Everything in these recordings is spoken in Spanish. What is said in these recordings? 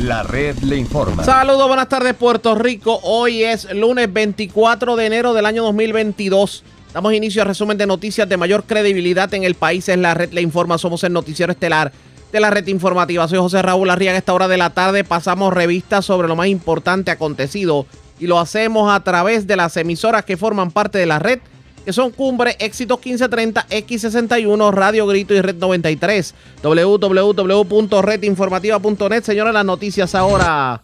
La red le informa. Saludos, buenas tardes Puerto Rico. Hoy es lunes 24 de enero del año 2022. Damos inicio al resumen de noticias de mayor credibilidad en el país. Es la red le informa. Somos el noticiero estelar de la red informativa. Soy José Raúl Arriaga. A esta hora de la tarde pasamos revistas sobre lo más importante acontecido y lo hacemos a través de las emisoras que forman parte de la red que son Cumbre, Éxitos 1530, X61, Radio Grito y Red 93. www.redinformativa.net. Señora, las noticias ahora.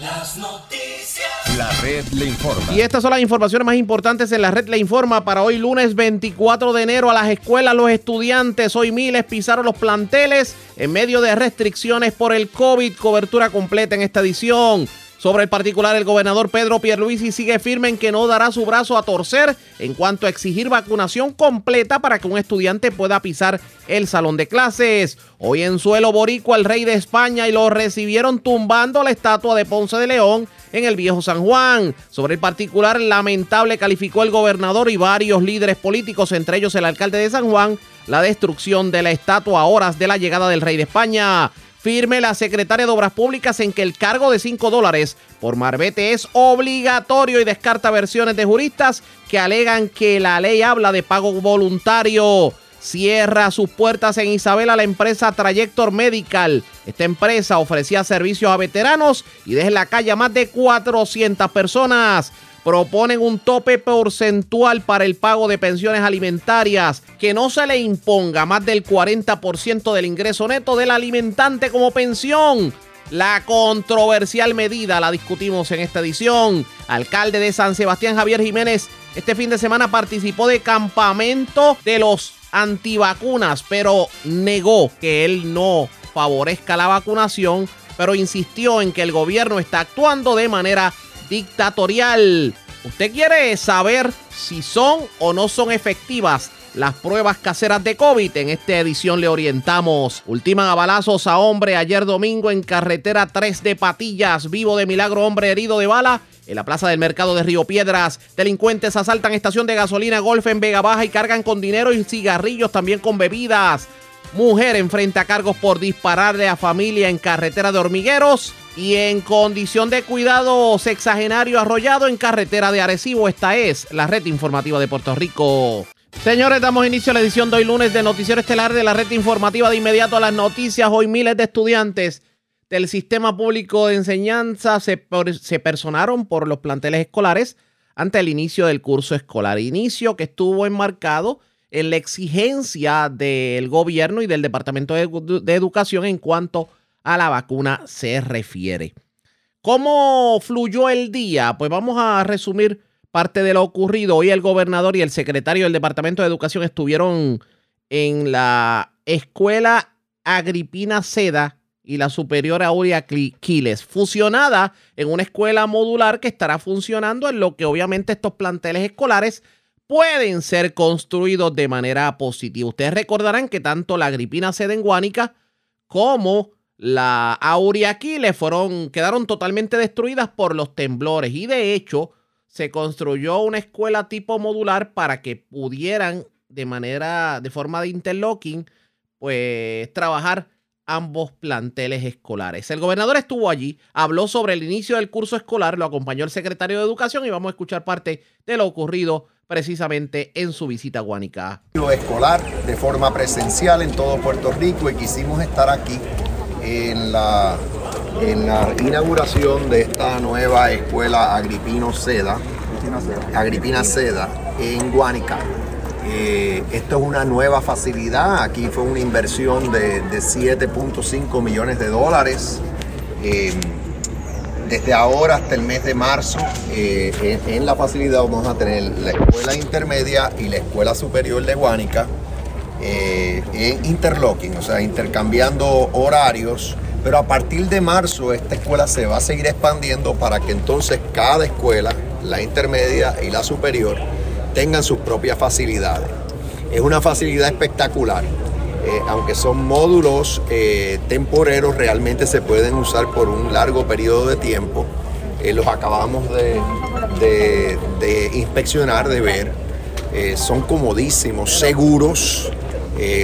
Las noticias. La red le informa. Y estas son las informaciones más importantes en la red le informa para hoy lunes 24 de enero a las escuelas, los estudiantes. Hoy miles pisaron los planteles en medio de restricciones por el COVID. Cobertura completa en esta edición. Sobre el particular, el gobernador Pedro Pierluisi sigue firme en que no dará su brazo a torcer en cuanto a exigir vacunación completa para que un estudiante pueda pisar el salón de clases. Hoy en suelo boricua el rey de España y lo recibieron tumbando la estatua de Ponce de León en el viejo San Juan. Sobre el particular, lamentable calificó el gobernador y varios líderes políticos, entre ellos el alcalde de San Juan, la destrucción de la estatua a horas de la llegada del rey de España firme la secretaria de Obras Públicas en que el cargo de 5 dólares por marbete es obligatorio y descarta versiones de juristas que alegan que la ley habla de pago voluntario. Cierra sus puertas en Isabela la empresa Trajector Medical. Esta empresa ofrecía servicios a veteranos y deja en la calle a más de 400 personas proponen un tope porcentual para el pago de pensiones alimentarias, que no se le imponga más del 40% del ingreso neto del alimentante como pensión. La controversial medida la discutimos en esta edición. Alcalde de San Sebastián Javier Jiménez este fin de semana participó de campamento de los antivacunas, pero negó que él no favorezca la vacunación, pero insistió en que el gobierno está actuando de manera dictatorial. ¿Usted quiere saber si son o no son efectivas las pruebas caseras de COVID? En esta edición le orientamos. Ultiman a balazos a hombre ayer domingo en carretera 3 de Patillas. Vivo de milagro, hombre herido de bala. En la plaza del mercado de Río Piedras, delincuentes asaltan estación de gasolina Golf en Vega Baja y cargan con dinero y cigarrillos, también con bebidas. Mujer enfrenta cargos por dispararle a familia en carretera de hormigueros y en condición de cuidado sexagenario arrollado en carretera de Arecibo. Esta es la red informativa de Puerto Rico. Señores, damos inicio a la edición de hoy lunes de Noticiero Estelar de la red informativa de inmediato a las noticias. Hoy miles de estudiantes del sistema público de enseñanza se, se personaron por los planteles escolares ante el inicio del curso escolar. Inicio que estuvo enmarcado en la exigencia del gobierno y del Departamento de, Educación en cuanto a la vacuna se refiere. ¿Cómo fluyó el día? Pues vamos a resumir parte de lo ocurrido. Hoy el gobernador y el secretario del Departamento de Educación estuvieron en la escuela Agripina Seda y la superior Aurea Quiles, fusionada en una escuela modular que estará funcionando en lo que obviamente estos planteles escolares pueden ser construidos de manera positiva. Ustedes recordarán que tanto la Agripina Sede en Guánica como la le fueron, quedaron totalmente destruidas por los temblores y de hecho se construyó una escuela tipo modular para que pudieran de manera, de forma de interlocking, pues trabajar ambos planteles escolares. El gobernador estuvo allí, habló sobre el inicio del curso escolar, lo acompañó el secretario de Educación y vamos a escuchar parte de lo ocurrido precisamente en su visita a Guanica. Lo escolar de forma presencial en todo Puerto Rico y quisimos estar aquí en la, en la inauguración de esta nueva escuela Agripino Seda, Agripina Seda en Guanica. Eh, esto es una nueva facilidad, aquí fue una inversión de, 7.5 millones de dólares. Eh, desde ahora hasta el mes de marzo, eh, en, la facilidad vamos a tener la escuela intermedia y la escuela superior de Guánica eh, en interlocking, o sea, intercambiando horarios. Pero a partir de marzo esta escuela se va a seguir expandiendo para que entonces cada escuela, la intermedia y la superior, tengan sus propias facilidades. Es una facilidad espectacular. Eh, aunque son módulos eh, temporeros, realmente se pueden usar por un largo periodo de tiempo. Eh, los acabamos de, inspeccionar, de ver. son comodísimos, seguros,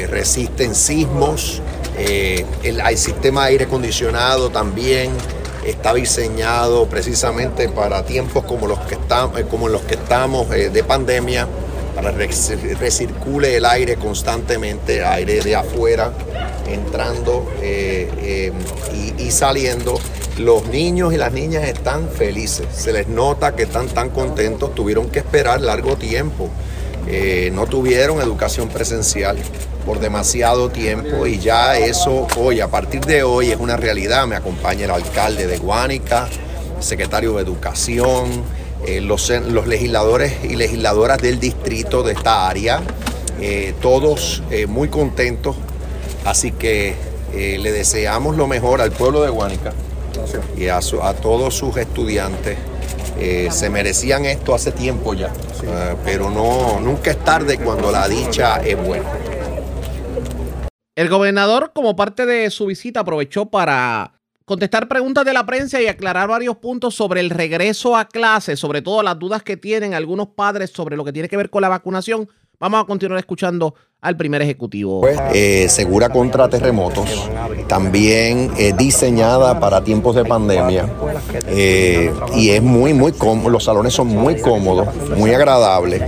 resisten sismos, el, sistema de aire acondicionado también está diseñado precisamente para tiempos como los que estamos, eh, como los que estamos de pandemia, para recircule el aire constantemente, aire de afuera, entrando y saliendo. Los niños y las niñas están felices, se les nota que están tan contentos, tuvieron que esperar largo tiempo, eh, no tuvieron educación presencial por demasiado tiempo y ya eso hoy, a partir de hoy, es una realidad. Me acompaña el alcalde de Guánica, secretario de Educación, eh, los, legisladores y legisladoras del distrito de esta área, eh, todos muy contentos. Así que le deseamos lo mejor al pueblo de Guánica y a, todos sus estudiantes. Eh, se merecían esto hace tiempo ya, eh, pero no, nunca es tarde cuando la dicha es buena. El gobernador, como parte de su visita, aprovechó para contestar preguntas de la prensa y aclarar varios puntos sobre el regreso a clase, sobre todo las dudas que tienen algunos padres sobre lo que tiene que ver con la vacunación. Vamos a continuar escuchando al primer ejecutivo. Pues, eh, segura contra terremotos, también eh, diseñada para tiempos de pandemia eh, y es muy, muy cómodo, los salones son muy cómodos, muy agradables.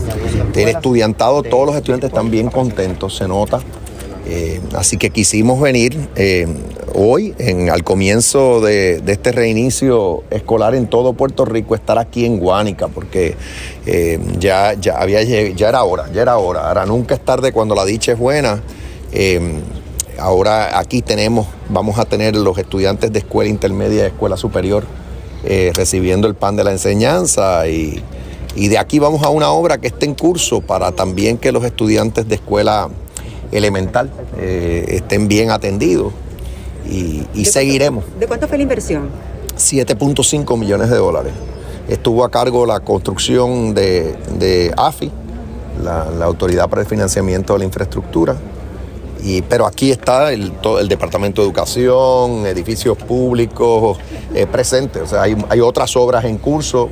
El estudiantado, todos los estudiantes están bien contentos, se nota. así que quisimos venir hoy, al comienzo de, este reinicio escolar en todo Puerto Rico, estar aquí en Guánica, porque ya, ya, había, ya era hora, ya era hora. Ahora nunca es tarde cuando la dicha es buena. Em, ahora aquí tenemos, vamos a tener los estudiantes de escuela intermedia y escuela superior eh, recibiendo el pan de la enseñanza y, de aquí vamos a una obra que está en curso para también que los estudiantes de escuela elemental eh, estén bien atendidos y, seguiremos. ¿De cuánto fue la inversión? 7.5 millones de dólares. Estuvo a cargo la construcción de, AFI, la, Autoridad para el Financiamiento de la Infraestructura. Y, pero aquí está el, el Departamento de Educación, edificios públicos eh, presentes. O sea, hay, hay otras obras en curso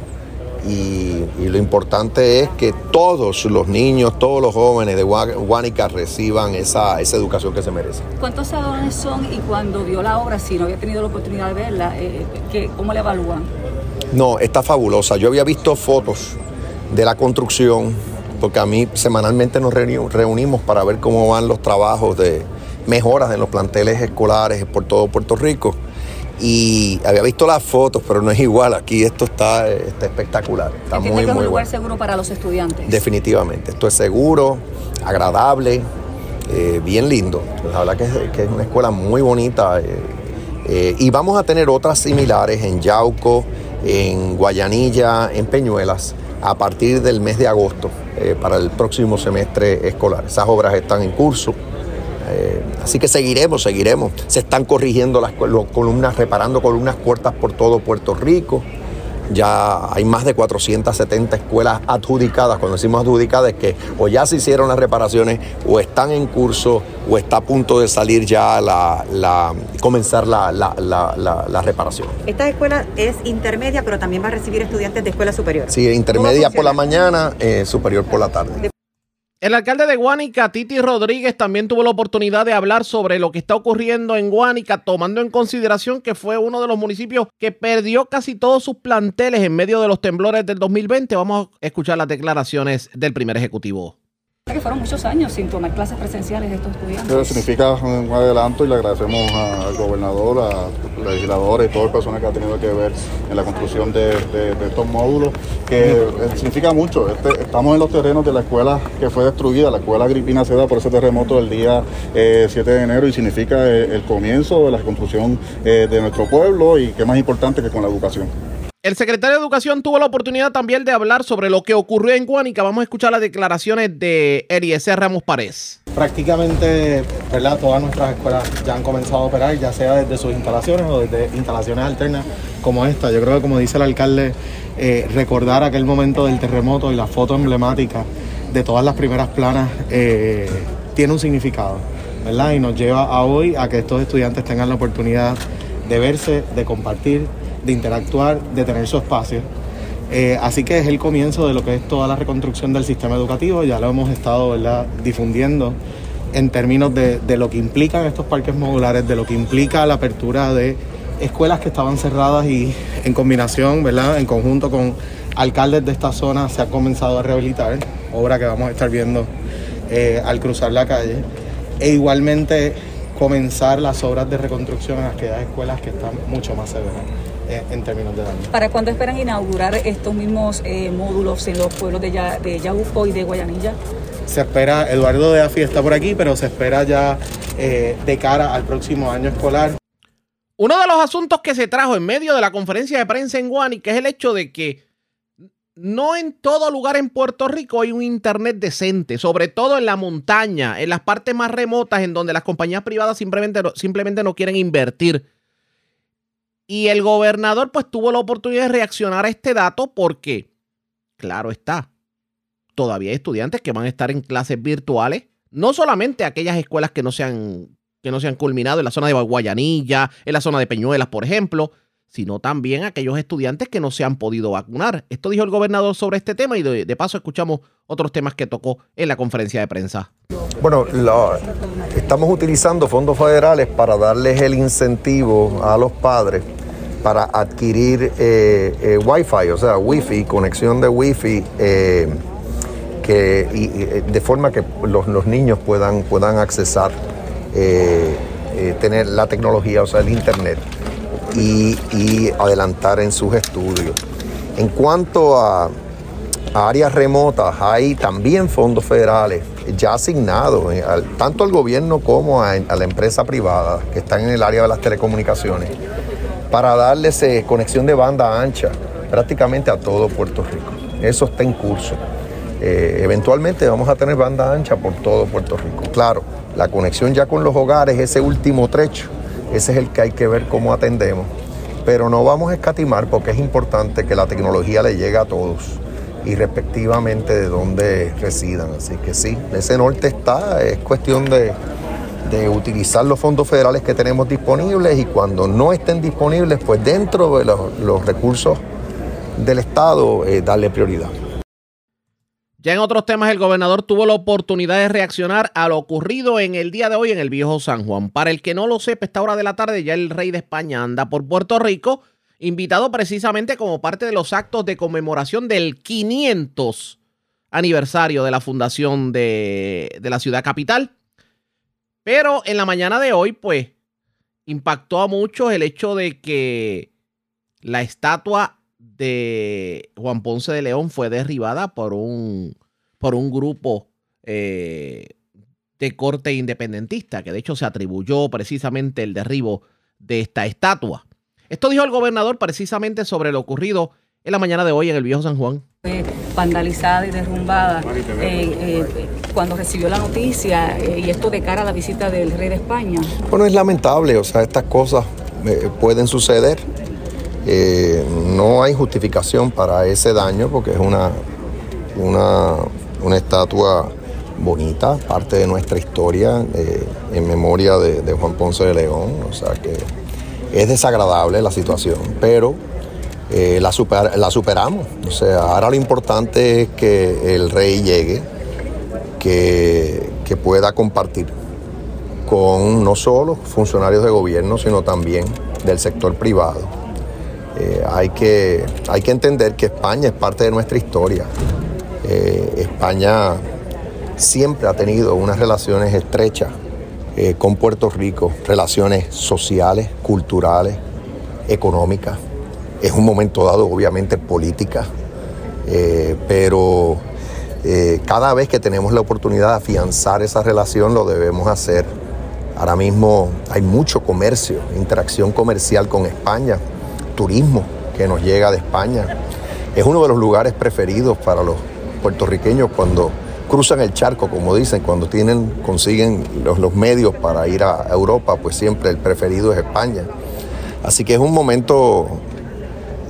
y, lo importante es que todos los niños, todos los jóvenes de Guánica reciban esa, educación que se merecen. ¿Cuántos salones son y cuando vio la obra, si no había tenido la oportunidad de verla, eh, ¿cómo la evalúan? No, está fabulosa. Yo había visto fotos de la construcción, porque a mí semanalmente nos reunimos para ver cómo van los trabajos de mejoras en los planteles escolares por todo Puerto Rico y había visto las fotos, pero no es igual. Aquí esto está, espectacular. Está muy, que es un lugar seguro para los estudiantes. Definitivamente. Esto es seguro, agradable, eh, bien lindo. La verdad que es, una escuela muy bonita. Eh, eh, y vamos a tener otras similares en Yauco, en Guayanilla, en Peñuelas, a partir del mes de agosto para el próximo semestre escolar. Esas obras están en curso. Eh, así que seguiremos, seguiremos. Se están corrigiendo las columnas, reparando columnas cortas por todo Puerto Rico. Ya hay más de 470 escuelas adjudicadas. Cuando decimos adjudicadas es que o ya se hicieron las reparaciones o están en curso o está a punto de salir ya la, comenzar la, la, reparación. Esta escuela es intermedia, pero también va a recibir estudiantes de escuela superior. Sí, intermedia por la mañana, eh, superior por la tarde. El alcalde de Guánica, Titi Rodríguez, también tuvo la oportunidad de hablar sobre lo que está ocurriendo en Guánica, tomando en consideración que fue uno de los municipios que perdió casi todos sus planteles en medio de los temblores del 2020. Vamos a escuchar las declaraciones del primer ejecutivo que fueron muchos años sin tomar clases presenciales de estos estudiantes. Significa un adelanto y le agradecemos al gobernador, a legisladores y todas las personas que han tenido que ver en la construcción de, estos módulos, que eh, significa mucho. Este, estamos en los terrenos de la escuela que fue destruida, la escuela Agripina Seda por ese terremoto del día 7 eh, de enero y significa eh, el comienzo de la construcción de nuestro pueblo y qué más importante que con la educación. El secretario de Educación tuvo la oportunidad también de hablar sobre lo que ocurrió en Guánica. Vamos a escuchar las declaraciones de Eliezer Ramos Párez. Prácticamente, ¿verdad? Todas nuestras escuelas ya han comenzado a operar, ya sea desde sus instalaciones o desde instalaciones alternas como esta. Yo creo que, como dice el alcalde, eh, recordar aquel momento del terremoto y la foto emblemática de todas las primeras planas eh, tiene un significado, ¿verdad? Y nos lleva a hoy a que estos estudiantes tengan la oportunidad de verse, de compartir de interactuar, de tener su espacio. Eh, así que es el comienzo de lo que es toda la reconstrucción del sistema educativo, ya lo hemos estado difundiendo en términos de, de, lo que implican estos parques modulares, de lo que implica la apertura de escuelas que estaban cerradas y en combinación, ¿verdad? En conjunto con alcaldes de esta zona se ha comenzado a rehabilitar, obra que vamos a estar viendo eh, al cruzar la calle, e igualmente comenzar las obras de reconstrucción en aquellas escuelas que están mucho más severas en términos de daño. ¿Para cuándo esperan inaugurar estos mismos eh, módulos en los pueblos de, ya, de Yabuco y de Guayanilla? Se espera, Eduardo de Afi está por aquí, pero se espera ya de cara al próximo año escolar uno de los asuntos que se trajo en medio de la conferencia de prensa en Guani, que es el hecho de que no en todo lugar en Puerto Rico hay un internet decente, sobre todo en la montaña, en las partes más remotas, en donde las compañías privadas simplemente, simplemente no quieren invertir. Y el gobernador pues tuvo la oportunidad de reaccionar a este dato porque, claro está, todavía hay estudiantes que van a estar en clases virtuales, no solamente aquellas escuelas que no sean que no se han culminado en la zona de Guayanilla, en la zona de Peñuelas, por ejemplo, sino también aquellos estudiantes que no se han podido vacunar. Esto dijo el gobernador sobre este tema y de, paso escuchamos otros temas que tocó en la conferencia de prensa. Bueno, estamos utilizando fondos federales para darles el incentivo a los padres para adquirir eh, eh, Wi-Fi, o sea, Wi-Fi, conexión de Wi-Fi, eh, que, de forma que los, niños puedan, puedan accesar tener la tecnología, o sea, el Internet, y, adelantar en sus estudios. En cuanto a, áreas remotas, hay también fondos federales ya asignados, tanto al gobierno como a, la empresa privada que están en el área de las telecomunicaciones, para darles conexión de banda ancha prácticamente a todo Puerto Rico. Eso está en curso. eventualmente vamos a tener banda ancha por todo Puerto Rico. Claro, la conexión ya con los hogares, ese último trecho, ese es el que hay que ver cómo atendemos. Pero no vamos a escatimar porque es importante que la tecnología le llegue a todos y respectivamente de dónde residan. Así que sí, ese norte está, es cuestión de, utilizar los fondos federales que tenemos disponibles y cuando no estén disponibles, pues dentro de los, recursos del Estado, eh, darle prioridad. Ya en otros temas, el gobernador tuvo la oportunidad de reaccionar a lo ocurrido en el día de hoy en el viejo San Juan. Para el que no lo sepa, esta hora de la tarde ya el rey de España anda por Puerto Rico, invitado precisamente como parte de los actos de conmemoración del 500 aniversario de la fundación de, de la ciudad capital. Pero en la mañana de hoy, pues, impactó a muchos el hecho de que la estatua de Juan Ponce de León fue derribada por un, por un grupo eh, de corte independentista, que de hecho se atribuyó precisamente el derribo de esta estatua. Esto dijo el gobernador precisamente sobre lo ocurrido en la mañana de hoy en el Viejo San Juan. Fue vandalizada y derrumbada eh, eh, cuando recibió la noticia y esto de cara a la visita del rey de España. Bueno, es lamentable, o sea, estas cosas pueden suceder. Eh, no hay justificación para ese daño porque es una, una, estatua bonita, parte de nuestra historia eh, en memoria de, Juan Ponce de León. O sea que es desagradable la situación, pero eh, la, superamos. O sea, ahora lo importante es que el rey llegue, que, que pueda compartir con no solo funcionarios de gobierno, sino también del sector privado eh, hay, que, hay que entender que España es parte de nuestra historia. Eh, España siempre ha tenido unas relaciones estrechas con Puerto Rico, relaciones sociales, culturales, económicas. Es un momento dado, obviamente, política, pero cada vez que tenemos la oportunidad de afianzar esa relación lo debemos hacer. Ahora mismo hay mucho comercio, interacción comercial con España turismo que nos llega de España. Es uno de los lugares preferidos para los puertorriqueños cuando cruzan el charco, como dicen, cuando tienen, consiguen los, medios para ir a Europa, pues siempre el preferido es España. Así que es un momento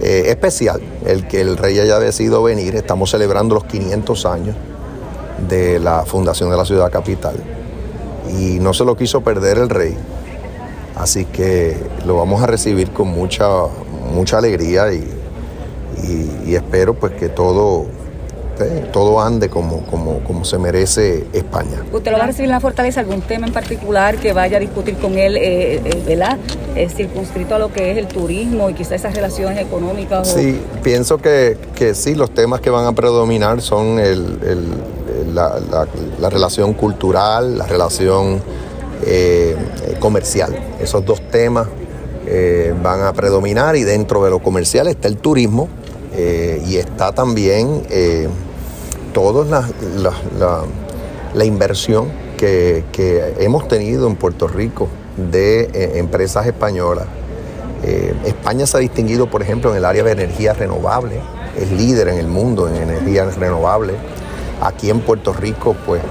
eh, especial el que el rey haya decidido venir. Estamos celebrando los 500 años de la fundación de la ciudad capital y no se lo quiso perder el rey. Así que lo vamos a recibir con mucha, mucha alegría y, espero pues que todo todo ande como, como, como se merece España. ¿Usted lo va a recibir en la fortaleza? ¿Algún tema en particular que vaya a discutir con él, eh, eh, ¿verdad? circunscrito a lo que es el turismo y quizás esas relaciones económicas? Sí, pienso que, que, sí, los temas que van a predominar son el, la, la, relación cultural, la relación eh, comercial. Esos dos temas van a predominar y dentro de lo comercial está el turismo eh, y está también eh, toda la, inversión que, hemos tenido en Puerto Rico de eh, empresas españolas. España se ha distinguido, por ejemplo, en el área de energía renovable, es líder en el mundo en energía renovable. Aquí en Puerto Rico, pues,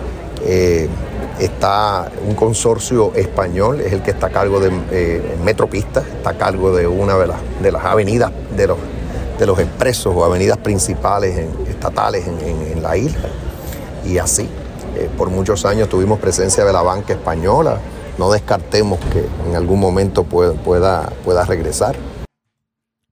está un consorcio español, es el que está a cargo de Metropista, está a cargo de una de las, de las avenidas de los de los expresos o avenidas principales estatales en, la isla. Y así, eh, por muchos años tuvimos presencia de la banca española. No descartemos que en algún momento pueda, pueda, pueda regresar.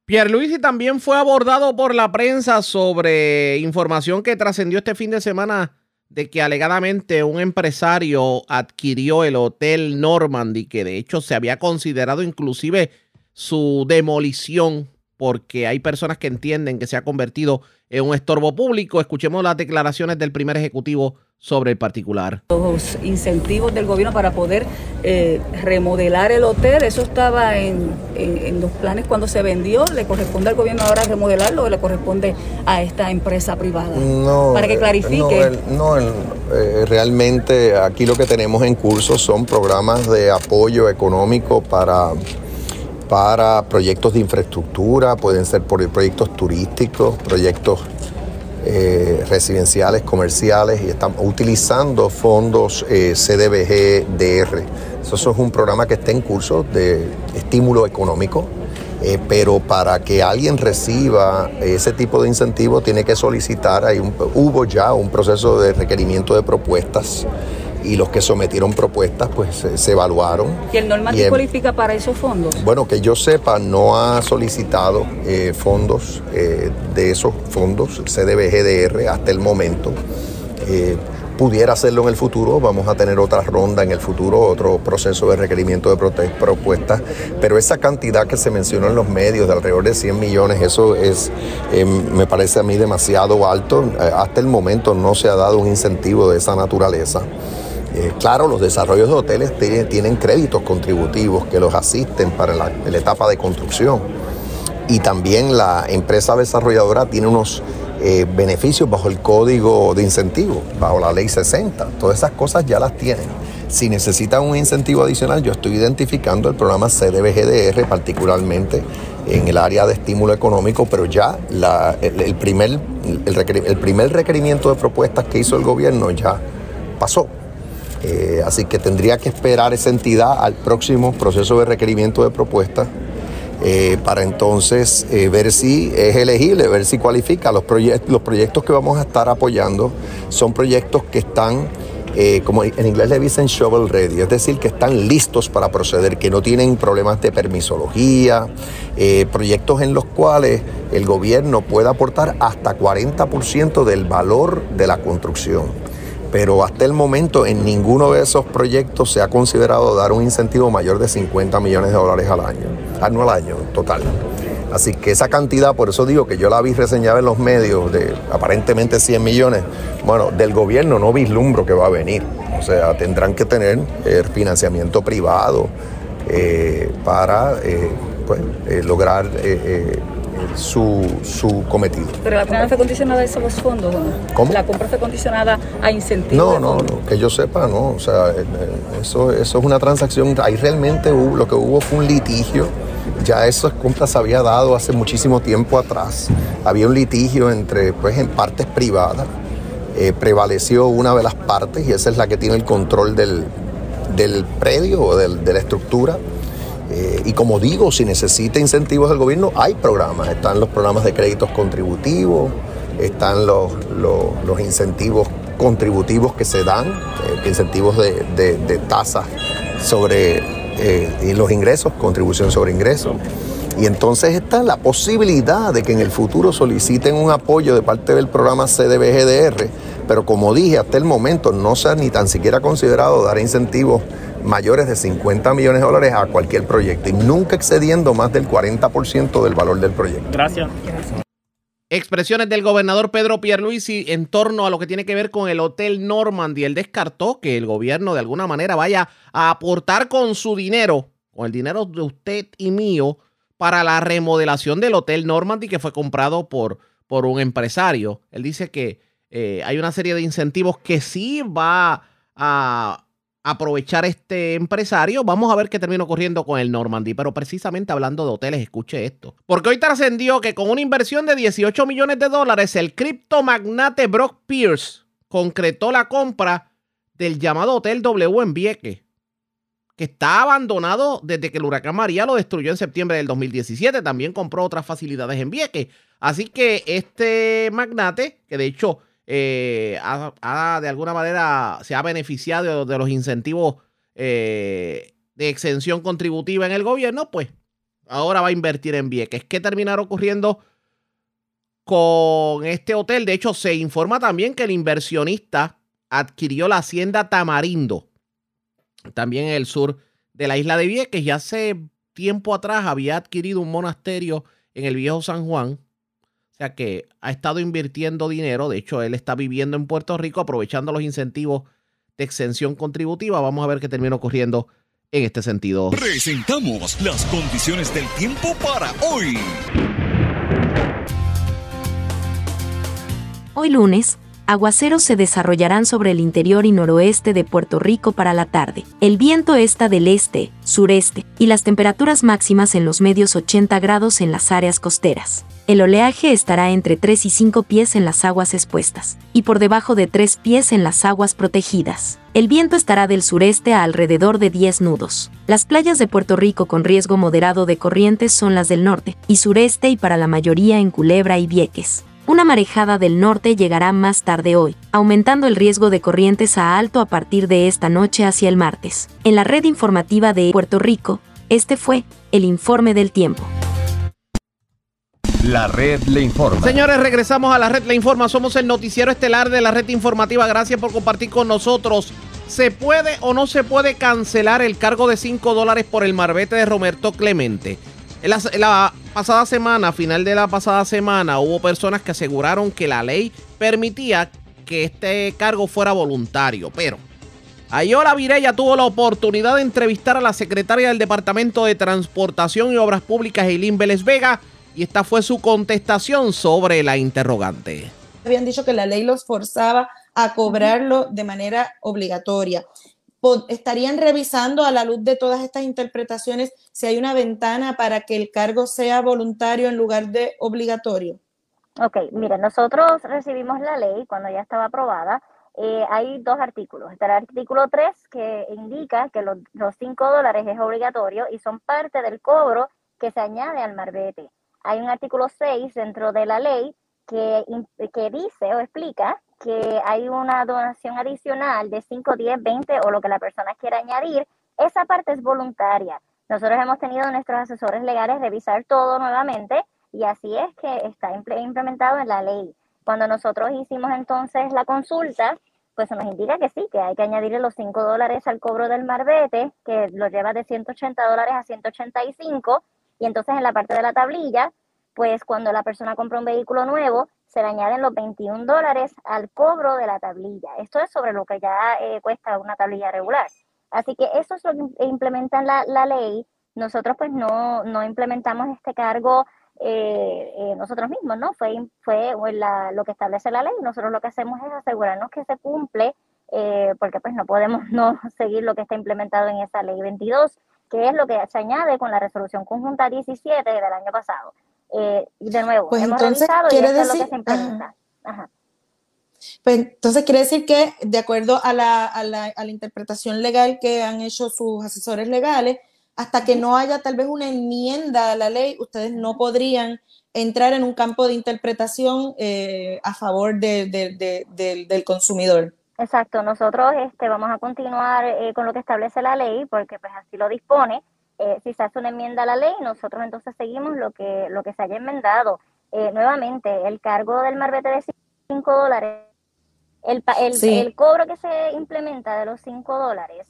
Pierluisi también fue abordado por la prensa sobre información que trascendió este fin de semana de que alegadamente un empresario adquirió el Hotel Normandy, que de hecho se había considerado inclusive su demolición porque hay personas que entienden que se ha convertido en un estorbo público. Escuchemos las declaraciones del primer ejecutivo sobre el particular. Los incentivos del gobierno para poder eh, remodelar el hotel, eso estaba en, los planes cuando se vendió. ¿Le corresponde al gobierno ahora remodelarlo o le corresponde a esta empresa privada? No. Para que eh, clarifique. No, eh, realmente aquí lo que tenemos en curso son programas de apoyo económico para para proyectos de infraestructura, pueden ser por proyectos turísticos, proyectos eh, residenciales, comerciales, y estamos utilizando fondos eh, CDBG-DR. Eso es un programa que está en curso de estímulo económico, eh, pero para que alguien reciba ese tipo de incentivo tiene que solicitar, hay un, hubo ya un proceso de requerimiento de propuestas y los que sometieron propuestas pues se, evaluaron. ¿Y el Normandy cualifica para esos fondos? Bueno, que yo sepa, no ha solicitado eh, fondos eh, de esos fondos CDBGDR hasta el momento. Eh, pudiera hacerlo en el futuro, vamos a tener otra ronda en el futuro, otro proceso de requerimiento de propuestas, pero esa cantidad que se mencionó en los medios de alrededor de 100 millones, eso es, me parece a mí demasiado alto. hasta el momento no se ha dado un incentivo de esa naturaleza. Eh, claro, los desarrollos de hoteles tienen, créditos contributivos que los asisten para la, etapa de construcción. Y también la empresa desarrolladora tiene unos eh, beneficios bajo el código de incentivo, bajo la ley 60. Todas esas cosas ya las tienen. Si necesitan un incentivo adicional, yo estoy identificando el programa CDBGDR, particularmente en el área de estímulo económico, pero ya el, primer, el primer requerimiento de propuestas que hizo el gobierno ya pasó. Eh, así que tendría que esperar esa entidad al próximo proceso de requerimiento de propuesta eh, para entonces eh, ver si es elegible, ver si cualifica. Los, los proyectos que vamos a estar apoyando son proyectos que están, como en inglés le dicen shovel ready, es decir, que están listos para proceder, que no tienen problemas de permisología, proyectos en los cuales el gobierno puede aportar hasta 40% del valor de la construcción pero hasta el momento en ninguno de esos proyectos se ha considerado dar un incentivo mayor de 50 millones de dólares al año, anual año total. Así que esa cantidad, por eso digo que yo la vi reseñada en los medios de aparentemente 100 millones, bueno, del gobierno no vislumbro que va a venir. O sea, tendrán que tener eh, financiamiento privado eh, para eh, pues, lograr su, su cometido. Pero la compra fue condicionada a esos fondos, ¿no? ¿Cómo? La compra fue condicionada a incentivos. No, no, no, que yo sepa, no. O sea, eh, eh, eso, eso es una transacción. Ahí realmente hubo, lo que hubo fue un litigio. Ya esas compras se había dado hace muchísimo tiempo atrás. Había un litigio entre, pues, en partes privadas. Eh, prevaleció una de las partes y esa es la que tiene el control del, del predio o del, de la estructura eh, y como digo, si necesita incentivos del gobierno, hay programas. Están los programas de créditos contributivos, están los, los, incentivos contributivos que se dan, eh, incentivos de, de, tasas sobre eh, los ingresos, contribución sobre ingresos. Y entonces está la posibilidad de que en el futuro soliciten un apoyo de parte del programa CDBGDR, pero como dije, hasta el momento no se ha ni tan siquiera considerado dar incentivos mayores de 50 millones de dólares a cualquier proyecto y nunca excediendo más del 40% del valor del proyecto. Gracias. Expresiones del gobernador Pedro Pierluisi en torno a lo que tiene que ver con el Hotel Normandy. Él descartó que el gobierno de alguna manera vaya a aportar con su dinero, con el dinero de usted y mío, para la remodelación del Hotel Normandy que fue comprado por, por un empresario. Él dice que eh, hay una serie de incentivos que sí va a aprovechar este empresario. Vamos a ver qué termina ocurriendo con el Normandy. Pero precisamente hablando de hoteles, escuche esto. Porque hoy trascendió que con una inversión de 18 millones de dólares, el criptomagnate Brock Pierce concretó la compra del llamado Hotel W en Vieques, que está abandonado desde que el huracán María lo destruyó en septiembre del 2017. También compró otras facilidades en Vieques. Así que este magnate, que de hecho eh, de alguna manera se ha beneficiado de, los incentivos eh, de exención contributiva en el gobierno, pues ahora va a invertir en Vieques. ¿Qué terminará ocurriendo con este hotel? De hecho, se informa también que el inversionista adquirió la hacienda Tamarindo, también en el sur de la isla de Vieques, y hace tiempo atrás había adquirido un monasterio en el viejo San Juan o sea que ha estado invirtiendo dinero. De hecho, él está viviendo en Puerto Rico aprovechando los incentivos de exención contributiva. Vamos a ver qué termina ocurriendo en este sentido. Presentamos las condiciones del tiempo para hoy. Hoy lunes aguaceros se desarrollarán sobre el interior y noroeste de Puerto Rico para la tarde. El viento está del este, sureste, y las temperaturas máximas en los medios 80 grados en las áreas costeras. El oleaje estará entre 3 y 5 pies en las aguas expuestas, y por debajo de 3 pies en las aguas protegidas. El viento estará del sureste a alrededor de 10 nudos. Las playas de Puerto Rico con riesgo moderado de corrientes son las del norte y sureste y para la mayoría en Culebra y Vieques. Una marejada del norte llegará más tarde hoy, aumentando el riesgo de corrientes a alto a partir de esta noche hacia el martes. En la red informativa de Puerto Rico, este fue el informe del tiempo. La red le informa. Señores, regresamos a la red le informa. Somos el noticiero estelar de la red informativa. Gracias por compartir con nosotros. ¿Se puede o no se puede cancelar el cargo de 5 dólares por el marbete de Roberto Clemente? En la, pasada semana, final de la pasada semana, hubo personas que aseguraron que la ley permitía que este cargo fuera voluntario, pero Ayola Virella tuvo la oportunidad de entrevistar a la secretaria del Departamento de Transportación y Obras Públicas, Eileen Vélez Vega, y esta fue su contestación sobre la interrogante. Habían dicho que la ley los forzaba a cobrarlo de manera obligatoria estarían revisando a la luz de todas estas interpretaciones si hay una ventana para que el cargo sea voluntario en lugar de obligatorio. Ok, mire, nosotros recibimos la ley cuando ya estaba aprobada. Eh, hay dos artículos. Está el artículo 3 que indica que los, los 5 dólares es obligatorio y son parte del cobro que se añade al marbete. Hay un artículo 6 dentro de la ley que, que dice o explica que hay una donación adicional de 5, 10, 20 o lo que la persona quiera añadir, esa parte es voluntaria. Nosotros hemos tenido nuestros asesores legales revisar todo nuevamente y así es que está implementado en la ley. Cuando nosotros hicimos entonces la consulta, pues se nos indica que sí, que hay que añadirle los 5 dólares al cobro del marbete, que lo lleva de 180 dólares a 185, y entonces en la parte de la tablilla, pues cuando la persona compra un vehículo nuevo, se le añaden los 21 dólares al cobro de la tablilla. Esto es sobre lo que ya eh, cuesta una tablilla regular. Así que eso es lo que implementa la, la ley. Nosotros pues no, no implementamos este cargo eh, eh, nosotros mismos, ¿no? Fue, fue lo que establece la ley. Nosotros lo que hacemos es asegurarnos que se cumple, porque pues no podemos no seguir lo que está implementado en esa ley 22, que es lo que se añade con la resolución conjunta 17 del año pasado. Eh, y de nuevo, pues hemos entonces, quiere decir, Pues entonces quiere decir que de acuerdo a la, a, la, a la, interpretación legal que han hecho sus asesores legales, hasta que no haya tal vez una enmienda a la ley, ustedes no podrían entrar en un campo de interpretación eh, a favor de, de, del consumidor. Exacto, nosotros este, vamos a continuar eh, con lo que establece la ley, porque pues así lo dispone. Eh, si se hace una enmienda a la ley, nosotros entonces seguimos lo que, lo que se haya enmendado. Eh, nuevamente, el cargo del marbete de 5 dólares, el, el, el, cobro que se implementa de los 5 dólares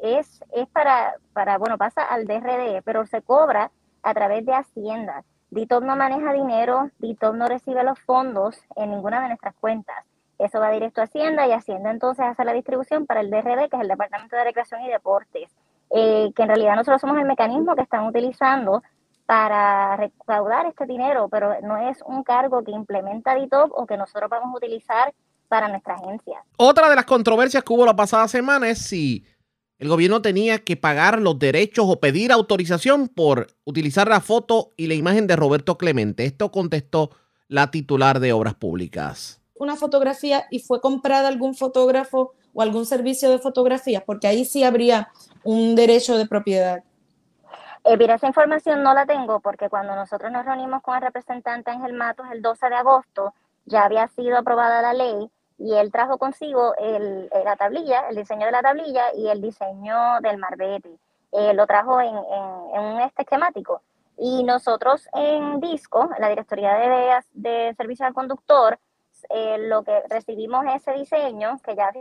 es, es para, para, bueno, pasa al DRD, pero se cobra a través de Hacienda. DITOP no maneja dinero, DITOP no recibe los fondos en ninguna de nuestras cuentas. Eso va directo a Hacienda y Hacienda entonces hace la distribución para el DRD, que es el Departamento de Recreación y Deportes, eh, que en realidad nosotros somos el mecanismo que están utilizando para recaudar este dinero, pero no es un cargo que implementa DITOP o que nosotros vamos a utilizar para nuestra agencia. Otra de las controversias que hubo la pasada semana es si el gobierno tenía que pagar los derechos o pedir autorización por utilizar la foto y la imagen de Roberto Clemente. Esto contestó la titular de Obras Públicas una fotografía y fue comprada algún fotógrafo o algún servicio de fotografía, porque ahí sí habría un derecho de propiedad. Eh, mira, esa información no la tengo porque cuando nosotros nos reunimos con el representante Ángel Matos el 12 de agosto, ya había sido aprobada la ley y él trajo consigo el, la tablilla, el diseño de la tablilla y el diseño del marbete. Eh, lo trajo en, en, un este esquemático. Y nosotros en DISCO, la Directoría de, de Servicio al Conductor, eh, lo que recibimos ese diseño, que ya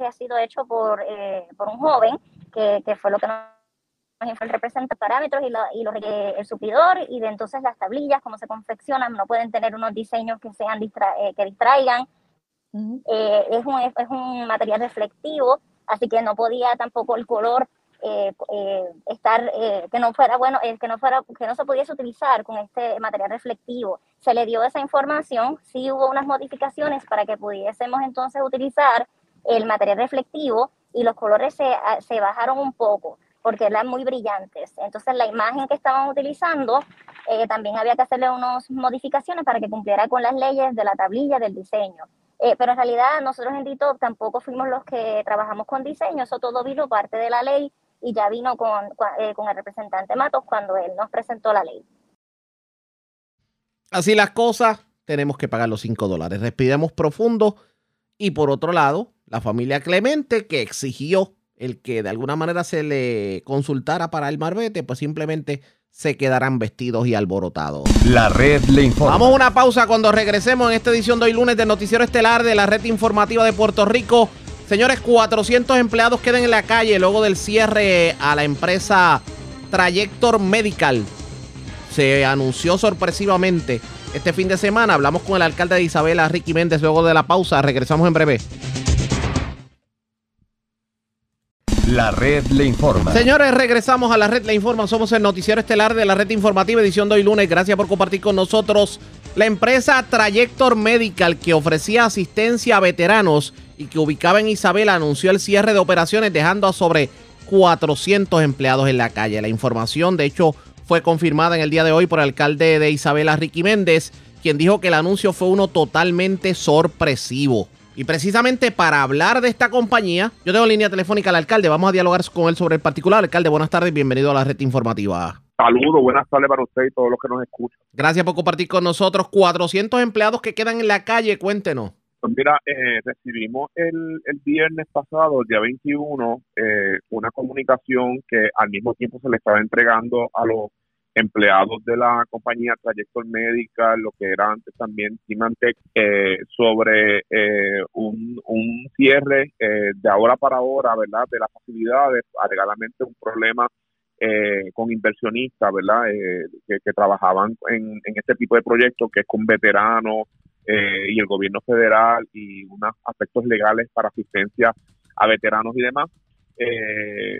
ha sido hecho por, eh, por un joven, que, que, fue lo que nos representa parámetros y, y los, el suplidor y de entonces las tablillas, cómo se confeccionan, no pueden tener unos diseños que sean eh, que distraigan. es, un, es un material reflectivo, así que no podía tampoco el color eh, eh, estar eh, que no fuera bueno que no fuera que no se pudiese utilizar con este material reflectivo. Se le dio esa información sí hubo unas modificaciones para que pudiésemos entonces utilizar el material reflectivo y los colores se, se bajaron un poco porque eran muy brillantes. Entonces la imagen que estaban utilizando también había que hacerle unas modificaciones para que cumpliera con las leyes de la tablilla del diseño. Pero en realidad nosotros en DITOP tampoco fuimos los que trabajamos con diseño, eso todo vino parte de la ley y ya vino con, eh, con el representante Matos cuando él nos presentó la ley. Así las cosas, tenemos que pagar los 5 dólares. Respiremos profundo. Y por otro lado, la familia Clemente que exigió el que de alguna manera se le consultara para el marbete, pues simplemente se quedarán vestidos y alborotados. La red le informa. Vamos a una pausa cuando regresemos en esta edición de hoy lunes del Noticiero Estelar de la red informativa de Puerto Rico. Señores, 400 empleados quedan en la calle luego del cierre a la empresa Trajector Medical. Se anunció sorpresivamente este fin de semana. Hablamos con el alcalde de Isabela, Ricky Méndez, luego de la pausa. Regresamos en breve. La red le informa. Señores, regresamos a la red le informa. Somos el noticiero estelar de la red informativa edición de hoy lunes. Gracias por compartir con nosotros. La empresa Trajector Medical que ofrecía asistencia a veteranos y que ubicaba en Isabela anunció el cierre de operaciones dejando a sobre 400 empleados en la calle. La información, de hecho, fue confirmada en el día de hoy por el alcalde de Isabela, Ricky Méndez, quien dijo que el anuncio fue uno totalmente sorpresivo. Y precisamente para hablar de esta compañía, yo tengo línea telefónica al alcalde. Vamos a dialogar con él sobre el particular. Alcalde, buenas tardes, bienvenido a la red informativa. Saludos, buenas tardes para usted y todos los que nos escuchan. Gracias por compartir con nosotros. 400 empleados que quedan en la calle, cuéntenos. Pues mira, eh, recibimos el, el, viernes pasado, el día 21, eh, una comunicación que al mismo tiempo se le estaba entregando a los empleados de la compañía Trayector Medical, lo que era antes también Symantec, eh, sobre eh, un, un, cierre eh, de ahora para ahora, ¿verdad?, de las facilidades, alegadamente un problema eh, con inversionistas, ¿verdad?, que, que, trabajaban en, en este tipo de proyectos, que es con veteranos, eh, y el gobierno federal y unos aspectos legales para asistencia a veteranos y demás. Eh,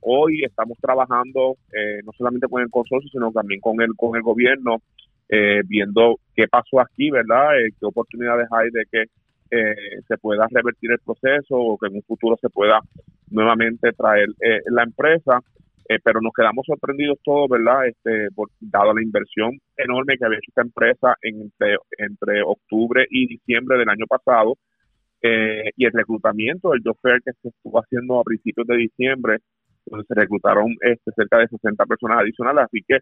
hoy estamos trabajando eh, no solamente con el consorcio, sino también con el, con el gobierno, viendo qué pasó aquí, ¿verdad? qué oportunidades hay de que se pueda revertir el proceso o que en un futuro se pueda nuevamente traer la empresa. Eh, pero nos quedamos sorprendidos todos, ¿verdad? Este, por, dado la inversión enorme que había hecho esta empresa entre, entre octubre y diciembre del año pasado eh, y el reclutamiento del job fair que se estuvo haciendo a principios de diciembre, donde se reclutaron este, cerca de 60 personas adicionales, así que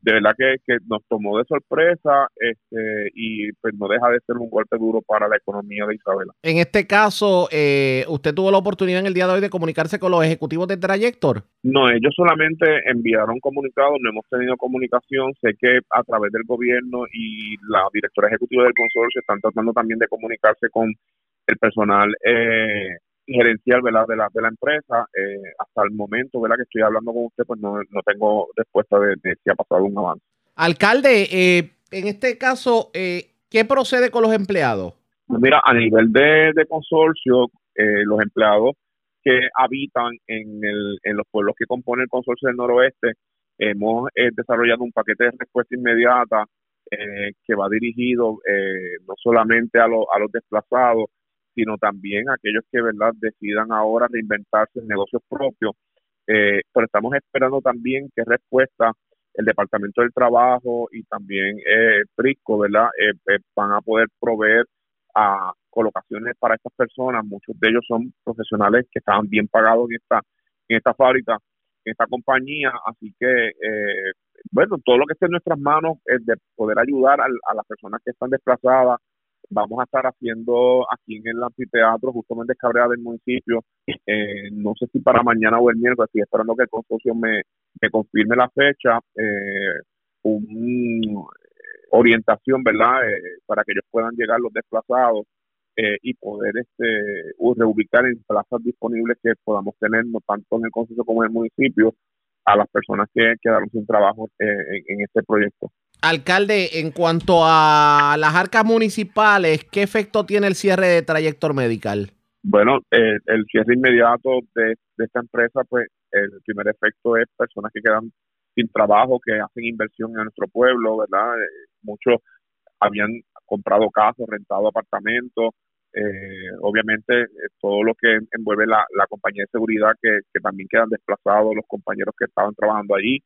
de verdad que, que nos tomó de sorpresa este, y pues no deja de ser un golpe duro para la economía de Isabela. En este caso, eh, ¿usted tuvo la oportunidad en el día de hoy de comunicarse con los ejecutivos de Trayector? No, ellos solamente enviaron comunicados, no hemos tenido comunicación. Sé que a través del gobierno y la directora ejecutiva del consorcio están tratando también de comunicarse con el personal eh, gerencial ¿verdad? De, la, de la empresa. Eh, hasta el momento ¿verdad? que estoy hablando con usted, pues no, no tengo respuesta de, si ha pasado un avance. Alcalde, eh, en este caso, eh, ¿qué procede con los empleados? Pues mira, a nivel de, de consorcio, los empleados que habitan en, el, en los pueblos que componen el consorcio del noroeste, hemos desarrollado un paquete de respuesta inmediata que va dirigido no solamente a, a los desplazados, sino también aquellos que verdad decidan ahora reinventarse en negocios propios. Eh, pero estamos esperando también qué respuesta el Departamento del Trabajo y también eh, ¿verdad? Eh, eh, van a poder proveer a colocaciones para estas personas. Muchos de ellos son profesionales que estaban bien pagados en esta, en esta fábrica, en esta compañía. Así que, bueno, todo lo que esté en nuestras manos es de poder ayudar a las personas que están desplazadas, vamos a estar haciendo aquí en el anfiteatro, justamente en Cabrera del municipio, eh, no sé si para mañana o el miércoles, estoy esperando que el consorcio me, confirme la fecha, eh, una orientación, ¿verdad?, eh, para que ellos puedan llegar los desplazados y poder este reubicar en plazas disponibles que podamos tener, tanto en el consorcio como en el municipio, a las personas que quedaron sin trabajo en este proyecto. Alcalde, en cuanto a las arcas municipales, ¿qué efecto tiene el cierre de Trayector Medical? Bueno, el cierre inmediato de, esta empresa, pues el primer efecto es personas que quedan sin trabajo, que hacen inversión en nuestro pueblo, ¿verdad? Eh, muchos habían comprado casas, rentado apartamentos, eh, obviamente eh, todo lo que envuelve la, compañía de seguridad que, que, también quedan desplazados, los compañeros que estaban trabajando allí,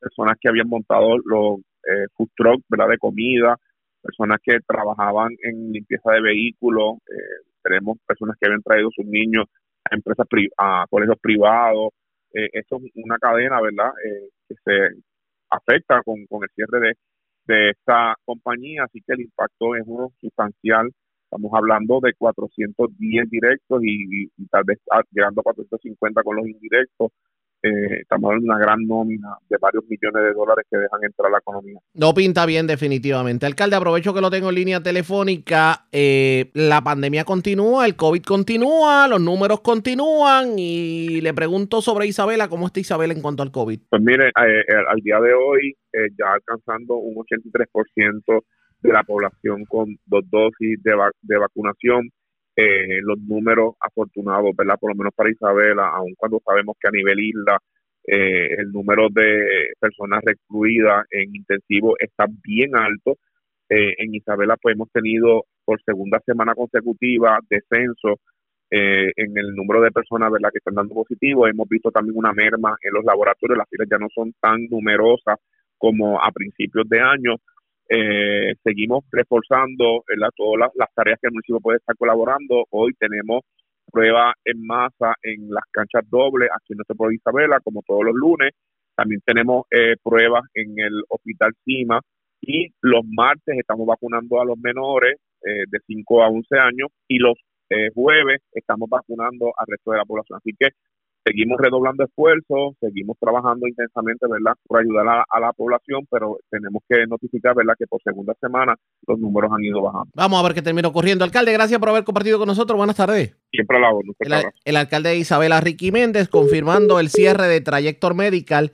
personas que habían montado los eh, food truck, ¿verdad? De comida, personas que trabajaban en limpieza de vehículos, eh, tenemos personas que habían traído sus niños a empresas, a colegios privados. Eh, esto es una cadena, ¿verdad? Eh, que se afecta con, con el cierre de, de esta compañía, así que el impacto es uno sustancial. Estamos hablando de 410 directos y, y tal vez llegando a 450 con los indirectos eh, estamos en una gran nómina de varios millones de dólares que dejan entrar a la economía. No pinta bien definitivamente. Alcalde, aprovecho que lo tengo en línea telefónica. Eh, la pandemia continúa, el COVID continúa, los números continúan y le pregunto sobre Isabela, ¿cómo está Isabela en cuanto al COVID? Pues mire, eh, al día de hoy ya alcanzando un 83% de la población con dos dosis de, de vacunación eh, los números afortunados, ¿verdad? Por lo menos para Isabela, aun cuando sabemos que a nivel isla eh, el número de personas recluidas en intensivo está bien alto. Eh, en Isabela pues hemos tenido por segunda semana consecutiva descenso en el número de personas ¿verdad? que están dando positivo. Hemos visto también una merma en los laboratorios, las filas ya no son tan numerosas como a principios de año, eh, seguimos reforzando todas las, tareas que el municipio puede estar colaborando. Hoy tenemos pruebas en masa en las canchas dobles aquí en nuestro pueblo Isabela, como todos los lunes. También tenemos eh, pruebas en el hospital CIMA y los martes estamos vacunando a los menores eh, de 5 a 11 años y los eh, jueves estamos vacunando al resto de la población. Así que seguimos redoblando esfuerzos, seguimos trabajando intensamente, ¿verdad?, por ayudar a, la población, pero tenemos que notificar, ¿verdad?, que por segunda semana los números han ido bajando. Vamos a ver qué terminó ocurriendo. Alcalde, gracias por haber compartido con nosotros. Buenas tardes. Siempre la el, el alcalde Isabela Ricky Méndez confirmando el cierre de Trayector Medical.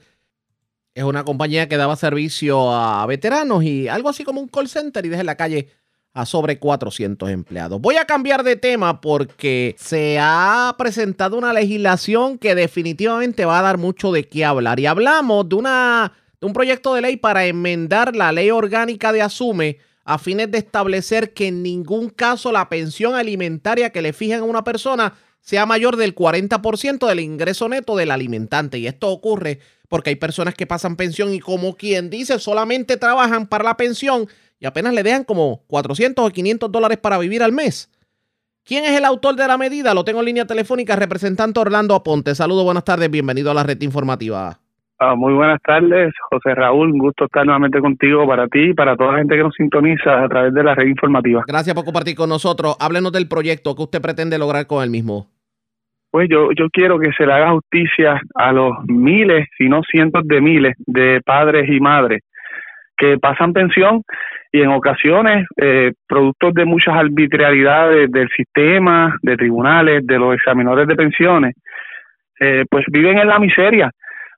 Es una compañía que daba servicio a veteranos y algo así como un call center y desde la calle a sobre 400 empleados. Voy a cambiar de tema porque se ha presentado una legislación que definitivamente va a dar mucho de qué hablar. Y hablamos de, una, de un proyecto de ley para enmendar la ley orgánica de Asume a fines de establecer que en ningún caso la pensión alimentaria que le fijan a una persona sea mayor del 40% del ingreso neto del alimentante. Y esto ocurre porque hay personas que pasan pensión y como quien dice solamente trabajan para la pensión y apenas le dejan como 400 o 500 dólares para vivir al mes. ¿Quién es el autor de la medida? Lo tengo en línea telefónica, representante Orlando Aponte. Saludos, buenas tardes, bienvenido a la red informativa. Ah, muy buenas tardes, José Raúl. Un gusto estar nuevamente contigo para ti y para toda la gente que nos sintoniza a través de la red informativa. Gracias por compartir con nosotros. Háblenos del proyecto que usted pretende lograr con el mismo. Pues yo, yo quiero que se le haga justicia a los miles, si no cientos de miles de padres y madres que pasan pensión y en ocasiones, eh, productos de muchas arbitrariedades del sistema, de tribunales, de los examinadores de pensiones, eh, pues viven en la miseria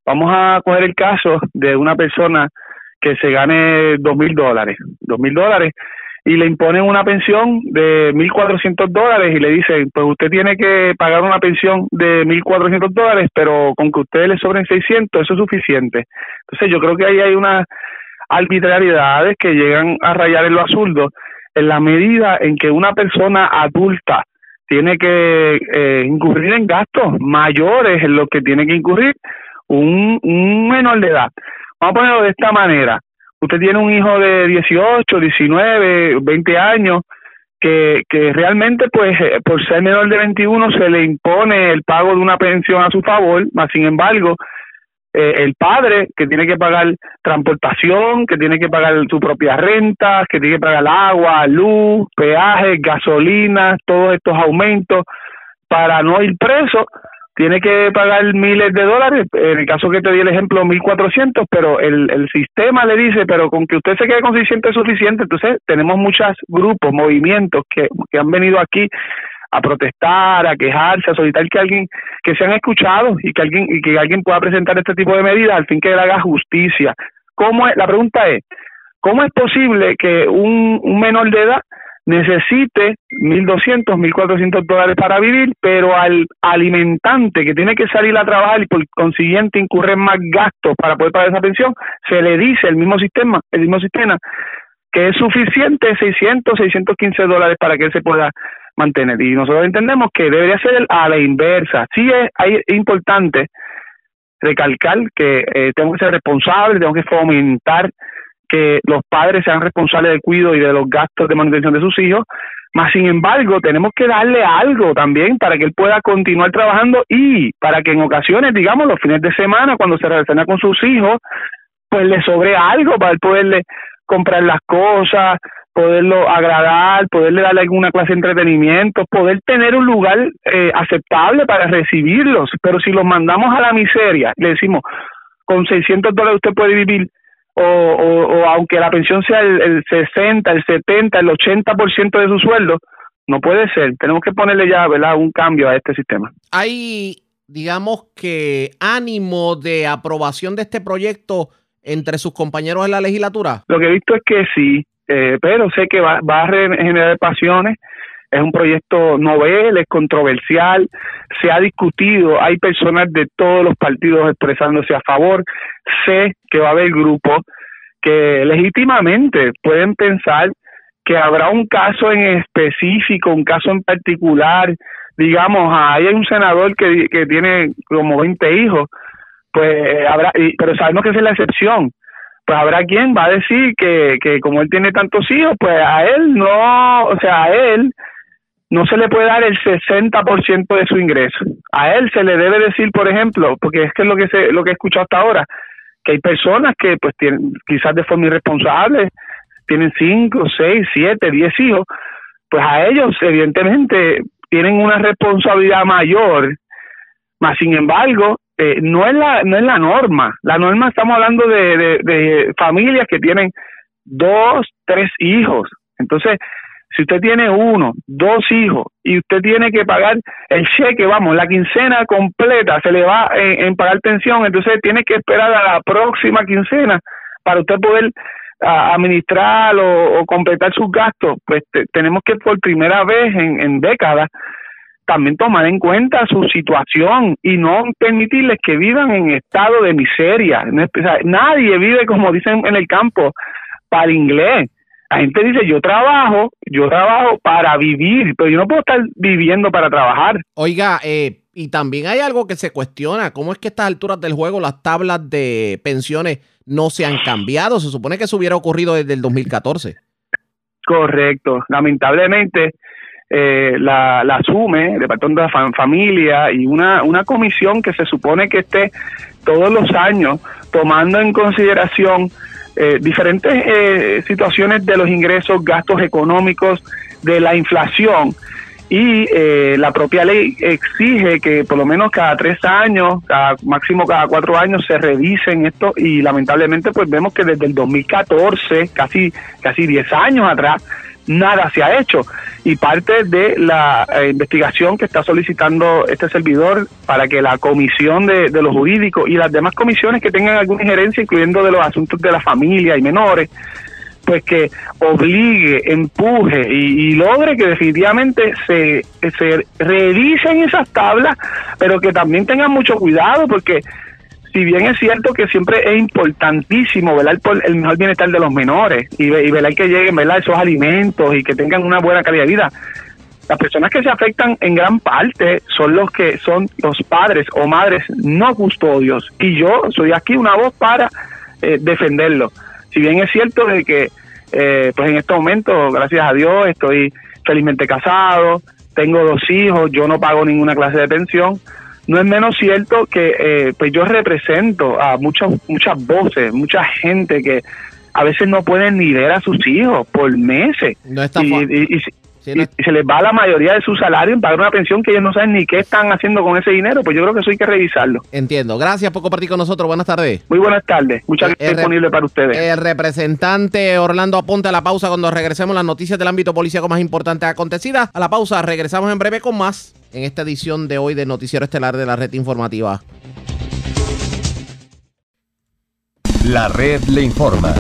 Vamos a coger el caso de una persona que se gane dos mil dólares, dos mil dólares, y le imponen una pensión de mil cuatrocientos dólares y le dicen, pues usted tiene que pagar una pensión de mil cuatrocientos dólares, pero con que usted le sobren seiscientos, eso es suficiente. Entonces yo creo que ahí hay unas arbitrariedades que llegan a rayar en lo absurdo en la medida en que una persona adulta tiene que eh, incurrir en gastos mayores en los que tiene que incurrir un, un menor de edad. Vamos a ponerlo de esta manera. Usted tiene un hijo de 18, 19, 20 años que, que realmente pues eh, por ser menor de 21 se le impone el pago de una pensión a su favor, más sin embargo eh, el padre que tiene que pagar transportación, que tiene que pagar su propia renta, que tiene que pagar agua, luz, peajes, gasolina, todos estos aumentos para no ir preso, tiene que pagar miles de dólares, en el caso que te di el ejemplo, 1.400, pero el, el sistema le dice, pero con que usted se quede con 600 es suficiente. Entonces, tenemos muchos grupos, movimientos que, que han venido aquí a protestar, a quejarse, a solicitar que alguien, que sean escuchados y que alguien, y que alguien pueda presentar este tipo de medidas al fin que él haga justicia. ¿Cómo es? La pregunta es, ¿cómo es posible que un, un menor de edad necesite 1.200, 1.400 dólares para vivir, pero al alimentante que tiene que salir a trabajar y por consiguiente incurre más gastos para poder pagar esa pensión, se le dice el mismo sistema, el mismo sistema, que es suficiente 600, 615 dólares para que él se pueda mantener. Y nosotros entendemos que debería ser a la inversa. Sí es, es importante recalcar que eh, tenemos que ser responsables, tenemos que fomentar que los padres sean responsables del cuidado y de los gastos de manutención de sus hijos, más sin embargo tenemos que darle algo también para que él pueda continuar trabajando y para que en ocasiones, digamos, los fines de semana, cuando se relaciona con sus hijos, pues le sobre algo para él poderle comprar las cosas, poderlo agradar, poderle darle alguna clase de entretenimiento, poder tener un lugar eh, aceptable para recibirlos. Pero si los mandamos a la miseria, le decimos, con 600 dólares usted puede vivir o, o, aunque la pensión sea el, 60, el 70, el 80% de su sueldo, no puede ser. Tenemos que ponerle ya ¿verdad? un cambio a este sistema. Hay, digamos que, ánimo de aprobación de este proyecto entre sus compañeros en la legislatura. Lo que he visto es que sí, eh, pero sé que va, va a generar pasiones. Es un proyecto novel, es controversial, se ha discutido, hay personas de todos los partidos expresándose a favor, sé que va a haber grupos que legítimamente pueden pensar que habrá un caso en específico, un caso en particular, digamos, hay un senador que, que tiene como 20 hijos, pues habrá, pero sabemos que esa es la excepción, pues habrá quien va a decir que, que como él tiene tantos hijos, pues a él no, o sea, a él no se le puede dar el 60% de su ingreso. A él se le debe decir, por ejemplo, porque es que es lo que se, lo que he escuchado hasta ahora, que hay personas que pues tienen quizás de forma irresponsable tienen 5, 6, 7, 10 hijos, pues a ellos evidentemente tienen una responsabilidad mayor, más sin embargo, eh, no es la no es la norma. La norma estamos hablando de, de, familias que tienen dos, tres hijos. Entonces, si usted tiene uno, dos hijos y usted tiene que pagar el cheque, vamos, la quincena completa se le va en, pagar pensión, entonces tiene que esperar a la próxima quincena para usted poder administrar o, completar sus gastos. Pues tenemos que por primera vez en, en décadas también tomar en cuenta su situación y no permitirles que vivan en estado de miseria. nadie vive, como dicen en el campo, para inglés la gente dice, yo trabajo, yo trabajo para vivir, pero yo no puedo estar viviendo para trabajar. Oiga, eh, y también hay algo que se cuestiona, ¿cómo es que a estas alturas del juego las tablas de pensiones no se han cambiado? Se supone que eso hubiera ocurrido desde el 2014. Correcto, lamentablemente eh, la, la, asume el Departamento de la Familia y una, una comisión que se supone que esté todos los años tomando en consideración eh, diferentes eh, situaciones de los ingresos, gastos económicos, de la inflación. Y eh, la propia ley exige que por lo menos cada tres años, cada, máximo cada cuatro años se revisen esto y lamentablemente pues vemos que desde el 2014, casi casi diez años atrás, nada se ha hecho. Y parte de la eh, investigación que está solicitando este servidor para que la comisión de, los jurídicos y las demás comisiones que tengan alguna injerencia, incluyendo de los asuntos de la familia y menores, pues que obligue, empuje y, logre que definitivamente se, se revisen esas tablas, pero que también tengan mucho cuidado porque si bien es cierto que siempre es importantísimo velar por el mejor bienestar de los menores y, velar que lleguen esos alimentos y que tengan una buena calidad de vida, las personas que se afectan en gran parte son los que son los padres o madres no custodios. Y yo soy aquí una voz para eh, defenderlo. Si bien es cierto de que eh, pues en estos momentos, gracias a Dios, estoy felizmente casado, tengo dos hijos, yo no pago ninguna clase de pensión, no es menos cierto que eh, pues yo represento a muchas muchas voces, mucha gente que a veces no pueden ni ver a sus hijos por meses. No está y, y, se les va la mayoría de su salario en pagar una pensión que ellos no saben ni qué están haciendo con ese dinero, pues yo creo que eso hay que revisarlo. Entiendo. Gracias por compartir con nosotros. Buenas tardes. Muy buenas tardes. Muchas gracias disponible para ustedes. El representante Orlando apunta a la pausa cuando regresemos las noticias del ámbito policíaco más importantes acontecidas. A la pausa, regresamos en breve con más en esta edición de hoy de Noticiero Estelar de la Red Informativa. La red le informa.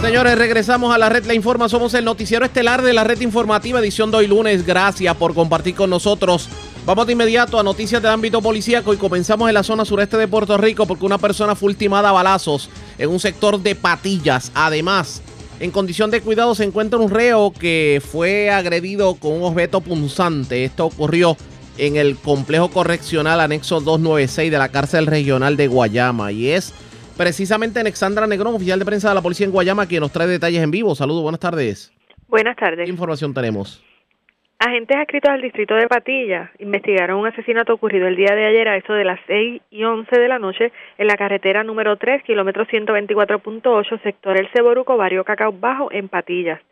Señores, regresamos a la red La Informa. Somos el noticiero estelar de la red informativa, edición de hoy lunes. Gracias por compartir con nosotros. Vamos de inmediato a noticias del ámbito policíaco y comenzamos en la zona sureste de Puerto Rico porque una persona fue ultimada a balazos en un sector de Patillas. Además, en condición de cuidado se encuentra un reo que fue agredido con un objeto punzante. Esto ocurrió en el complejo correccional anexo 296 de la cárcel regional de Guayama y es precisamente Alexandra Negrón, oficial de prensa de la policía en Guayama, quien nos trae detalles en vivo. Saludos, buenas tardes. Buenas tardes. ¿Qué información tenemos? Agentes adscritos al distrito de Patilla investigaron un asesinato ocurrido el día de ayer a eso de las 6 y 11 de la noche en la carretera número 3, kilómetro 124.8, sector El Ceboruco, barrio Cacao Bajo, en Patillas.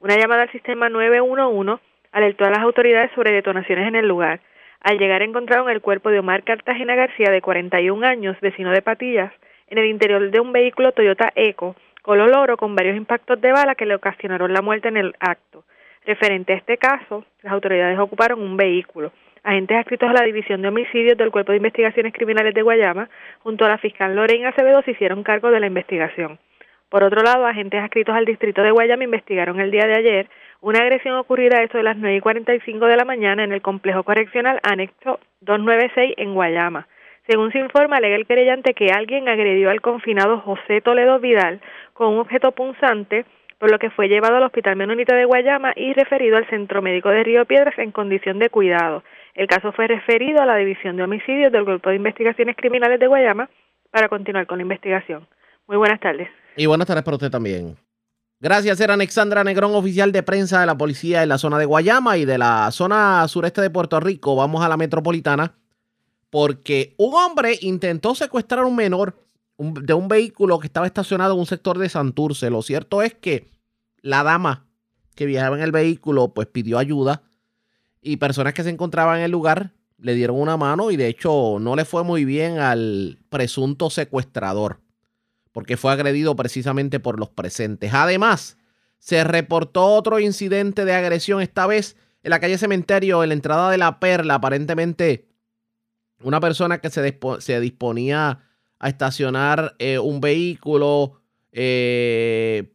Una llamada al sistema 911 alertó a las autoridades sobre detonaciones en el lugar. Al llegar encontraron el cuerpo de Omar Cartagena García, de 41 años, vecino de Patillas, en el interior de un vehículo Toyota Eco color oro con varios impactos de bala que le ocasionaron la muerte en el acto. Referente a este caso, las autoridades ocuparon un vehículo. Agentes adscritos a la División de Homicidios del Cuerpo de Investigaciones Criminales de Guayama, junto a la fiscal Lorena Acevedo, se hicieron cargo de la investigación. Por otro lado, agentes adscritos al Distrito de Guayama investigaron el día de ayer una agresión ocurrida a eso de las 9 y 45 de la mañana en el complejo correccional anexo 296 en Guayama. Según se informa, alega el querellante que alguien agredió al confinado José Toledo Vidal con un objeto punzante, por lo que fue llevado al Hospital Menonita de Guayama y referido al Centro Médico de Río Piedras en condición de cuidado. El caso fue referido a la División de Homicidios del Grupo de Investigaciones Criminales de Guayama para continuar con la investigación. Muy buenas tardes. Y buenas tardes para usted también. Gracias, era Alexandra Negrón, oficial de prensa de la policía en la zona de Guayama y de la zona sureste de Puerto Rico. Vamos a la metropolitana porque un hombre intentó secuestrar a un menor de un vehículo que estaba estacionado en un sector de Santurce. Lo cierto es que la dama que viajaba en el vehículo pues pidió ayuda y personas que se encontraban en el lugar le dieron una mano y de hecho no le fue muy bien al presunto secuestrador porque fue agredido precisamente por los presentes. Además, se reportó otro incidente de agresión, esta vez en la calle Cementerio, en la entrada de la Perla, aparentemente una persona que se, se disponía a estacionar eh, un vehículo. Eh,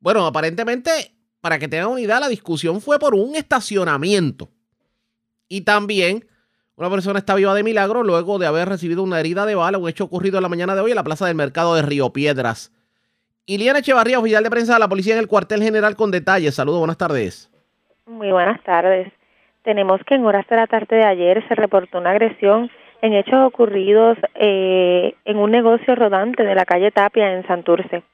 bueno, aparentemente, para que tengan una idea, la discusión fue por un estacionamiento. Y también una persona está viva de milagro luego de haber recibido una herida de bala, un hecho ocurrido en la mañana de hoy en la plaza del mercado de Río Piedras. Iliana Echevarría, oficial de prensa de la policía en el cuartel general con detalles. Saludos, buenas tardes. Muy buenas tardes. Tenemos que en horas de la tarde de ayer se reportó una agresión en hechos ocurridos eh, en un negocio rodante de la calle Tapia en Santurce.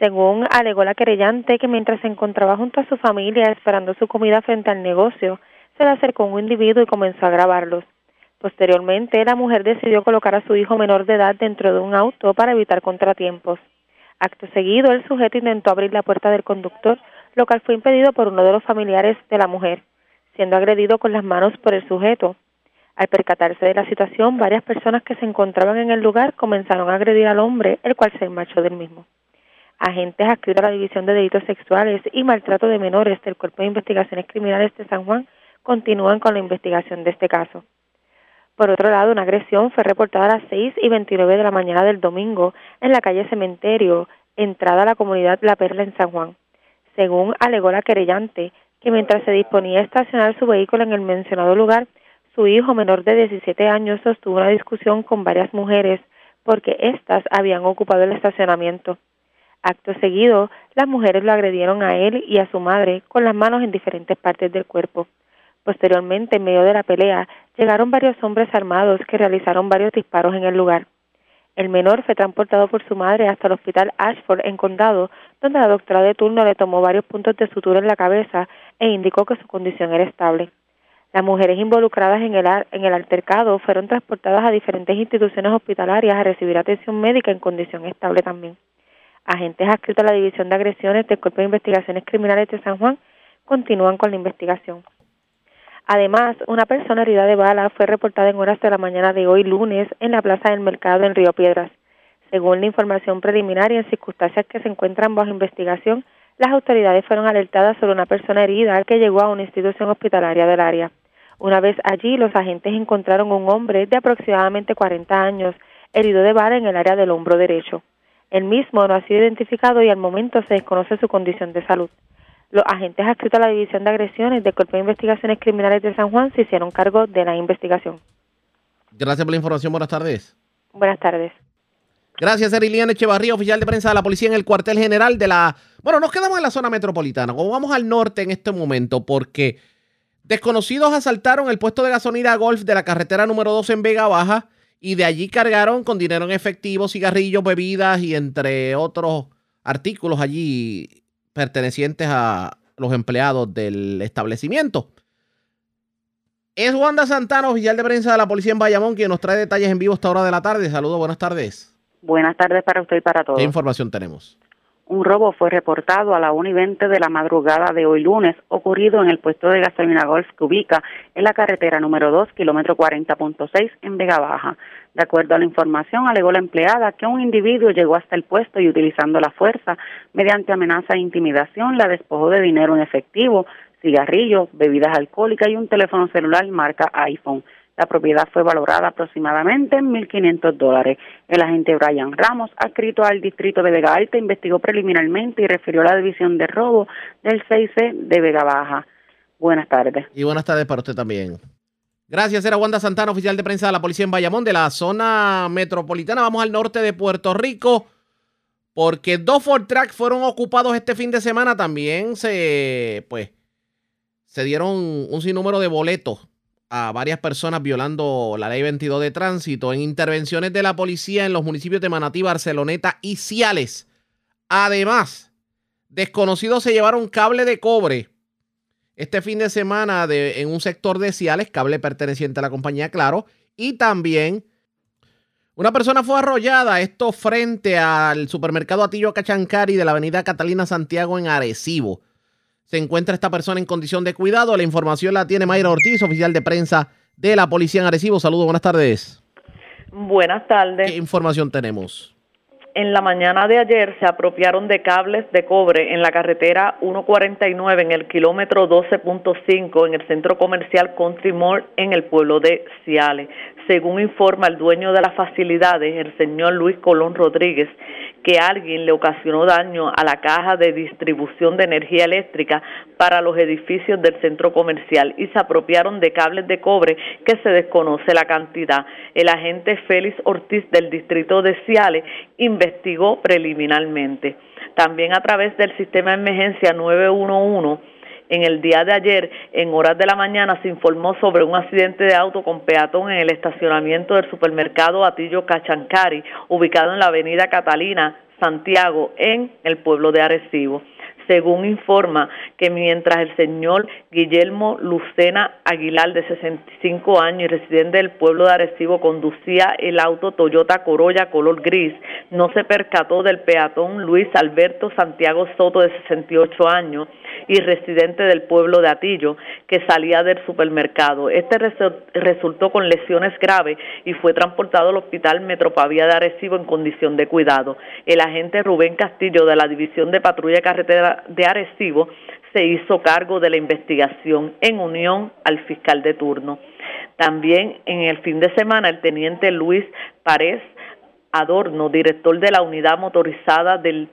Según alegó la querellante que mientras se encontraba junto a su familia esperando su comida frente al negocio, se le acercó un individuo y comenzó a grabarlos. Posteriormente, la mujer decidió colocar a su hijo menor de edad dentro de un auto para evitar contratiempos. Acto seguido, el sujeto intentó abrir la puerta del conductor, lo cual fue impedido por uno de los familiares de la mujer, siendo agredido con las manos por el sujeto. Al percatarse de la situación, varias personas que se encontraban en el lugar comenzaron a agredir al hombre, el cual se marchó del mismo. Agentes adscritos a la División de Delitos Sexuales y Maltrato de Menores del Cuerpo de Investigaciones Criminales de San Juan continúan con la investigación de este caso. Por otro lado, una agresión fue reportada a las 6 y 29 de la mañana del domingo en la calle Cementerio, entrada a la comunidad La Perla en San Juan. Según alegó la querellante, que mientras se disponía a estacionar su vehículo en el mencionado lugar, su hijo menor de 17 años sostuvo una discusión con varias mujeres porque éstas habían ocupado el estacionamiento. Acto seguido, las mujeres lo agredieron a él y a su madre con las manos en diferentes partes del cuerpo. Posteriormente, en medio de la pelea, llegaron varios hombres armados que realizaron varios disparos en el lugar. El menor fue transportado por su madre hasta el hospital Ashford en Condado, donde la doctora de turno le tomó varios puntos de sutura en la cabeza e indicó que su condición era estable. Las mujeres involucradas en el, en el altercado fueron transportadas a diferentes instituciones hospitalarias a recibir atención médica en condición estable también. Agentes adscritos a la División de Agresiones del Cuerpo de Investigaciones Criminales de San Juan continúan con la investigación. Además, una persona herida de bala fue reportada en horas de la mañana de hoy lunes en la Plaza del Mercado en Río Piedras. Según la información preliminar y en circunstancias que se encuentran bajo investigación, las autoridades fueron alertadas sobre una persona herida que llegó a una institución hospitalaria del área. Una vez allí, los agentes encontraron un hombre de aproximadamente 40 años herido de bala en el área del hombro derecho. El mismo no ha sido identificado y al momento se desconoce su condición de salud. Los agentes adscritos a la División de Agresiones del Cuerpo de Investigaciones Criminales de San Juan se hicieron cargo de la investigación. Gracias por la información. Buenas tardes. Buenas tardes. Gracias, Eriliana Echevarría, oficial de prensa de la policía en el cuartel general de la... Bueno, nos quedamos en la zona metropolitana. Como vamos al norte en este momento, porque desconocidos asaltaron el puesto de gasolina Golf de la carretera número 2 en Vega Baja y de allí cargaron con dinero en efectivo, cigarrillos, bebidas y entre otros artículos allí pertenecientes a los empleados del establecimiento. Es Wanda Santana, oficial de prensa de la policía en Bayamón, quien nos trae detalles en vivo esta hora de la tarde. Saludos, buenas tardes. Buenas tardes para usted y para todos. ¿Qué información tenemos? Un robo fue reportado a la 1 y 20 de la madrugada de hoy lunes, ocurrido en el puesto de gasolina Golf que ubica en la carretera número 2, kilómetro 40.6 en Vega Baja. De acuerdo a la información, alegó la empleada que un individuo llegó hasta el puesto y utilizando la fuerza, mediante amenaza e intimidación, la despojó de dinero en efectivo, cigarrillos, bebidas alcohólicas y un teléfono celular marca iPhone. La propiedad fue valorada aproximadamente en 1.500 dólares. El agente Brian Ramos, adscrito al distrito de Vega Alta, investigó preliminarmente y refirió a la división de robo del 6C de Vega Baja. Buenas tardes. Y buenas tardes para usted también. Gracias, era Wanda Santana, oficial de prensa de la policía en Bayamón, de la zona metropolitana. Vamos al norte de Puerto Rico, porque dos Ford Track fueron ocupados este fin de semana. También se, pues, se dieron un sinnúmero de boletos a varias personas violando la ley 22 de tránsito en intervenciones de la policía en los municipios de Manatí, Barceloneta y Ciales. Además, desconocidos se llevaron cable de cobre este fin de semana de, en un sector de Ciales, cable perteneciente a la compañía Claro, y también una persona fue arrollada, esto frente al supermercado Atillo Cachancari de la avenida Catalina Santiago en Arecibo. Se encuentra esta persona en condición de cuidado. La información la tiene Mayra Ortiz, oficial de prensa de la policía en Arecibo. Saludos, buenas tardes. Buenas tardes. ¿Qué información tenemos? En la mañana de ayer se apropiaron de cables de cobre en la carretera 149 en el kilómetro 12.5 en el centro comercial Country Mall en el pueblo de Ciales. Según informa el dueño de las facilidades, el señor Luis Colón Rodríguez, que alguien le ocasionó daño a la caja de distribución de energía eléctrica para los edificios del centro comercial y se apropiaron de cables de cobre que se desconoce la cantidad. El agente Félix Ortiz del distrito de Ciales investigó preliminarmente. También a través del sistema de emergencia 911 en el día de ayer, en horas de la mañana, se informó sobre un accidente de auto con peatón en el estacionamiento del supermercado Atillo Cachancari, ubicado en la avenida Catalina, Santiago, en el pueblo de Arecibo. Según informa que mientras el señor Guillermo Lucena Aguilar, de 65 años y residente del pueblo de Arecibo, conducía el auto Toyota Corolla color gris, no se percató del peatón Luis Alberto Santiago Soto, de 68 años y residente del pueblo de Atillo, que salía del supermercado. Este resultó con lesiones graves y fue transportado al Hospital Metropavía de Arecibo en condición de cuidado. El agente Rubén Castillo de la División de Patrulla Carretera de Arecibo se hizo cargo de la investigación en unión al fiscal de turno. También en el fin de semana el teniente Luis Párez Adorno, director de la unidad motorizada del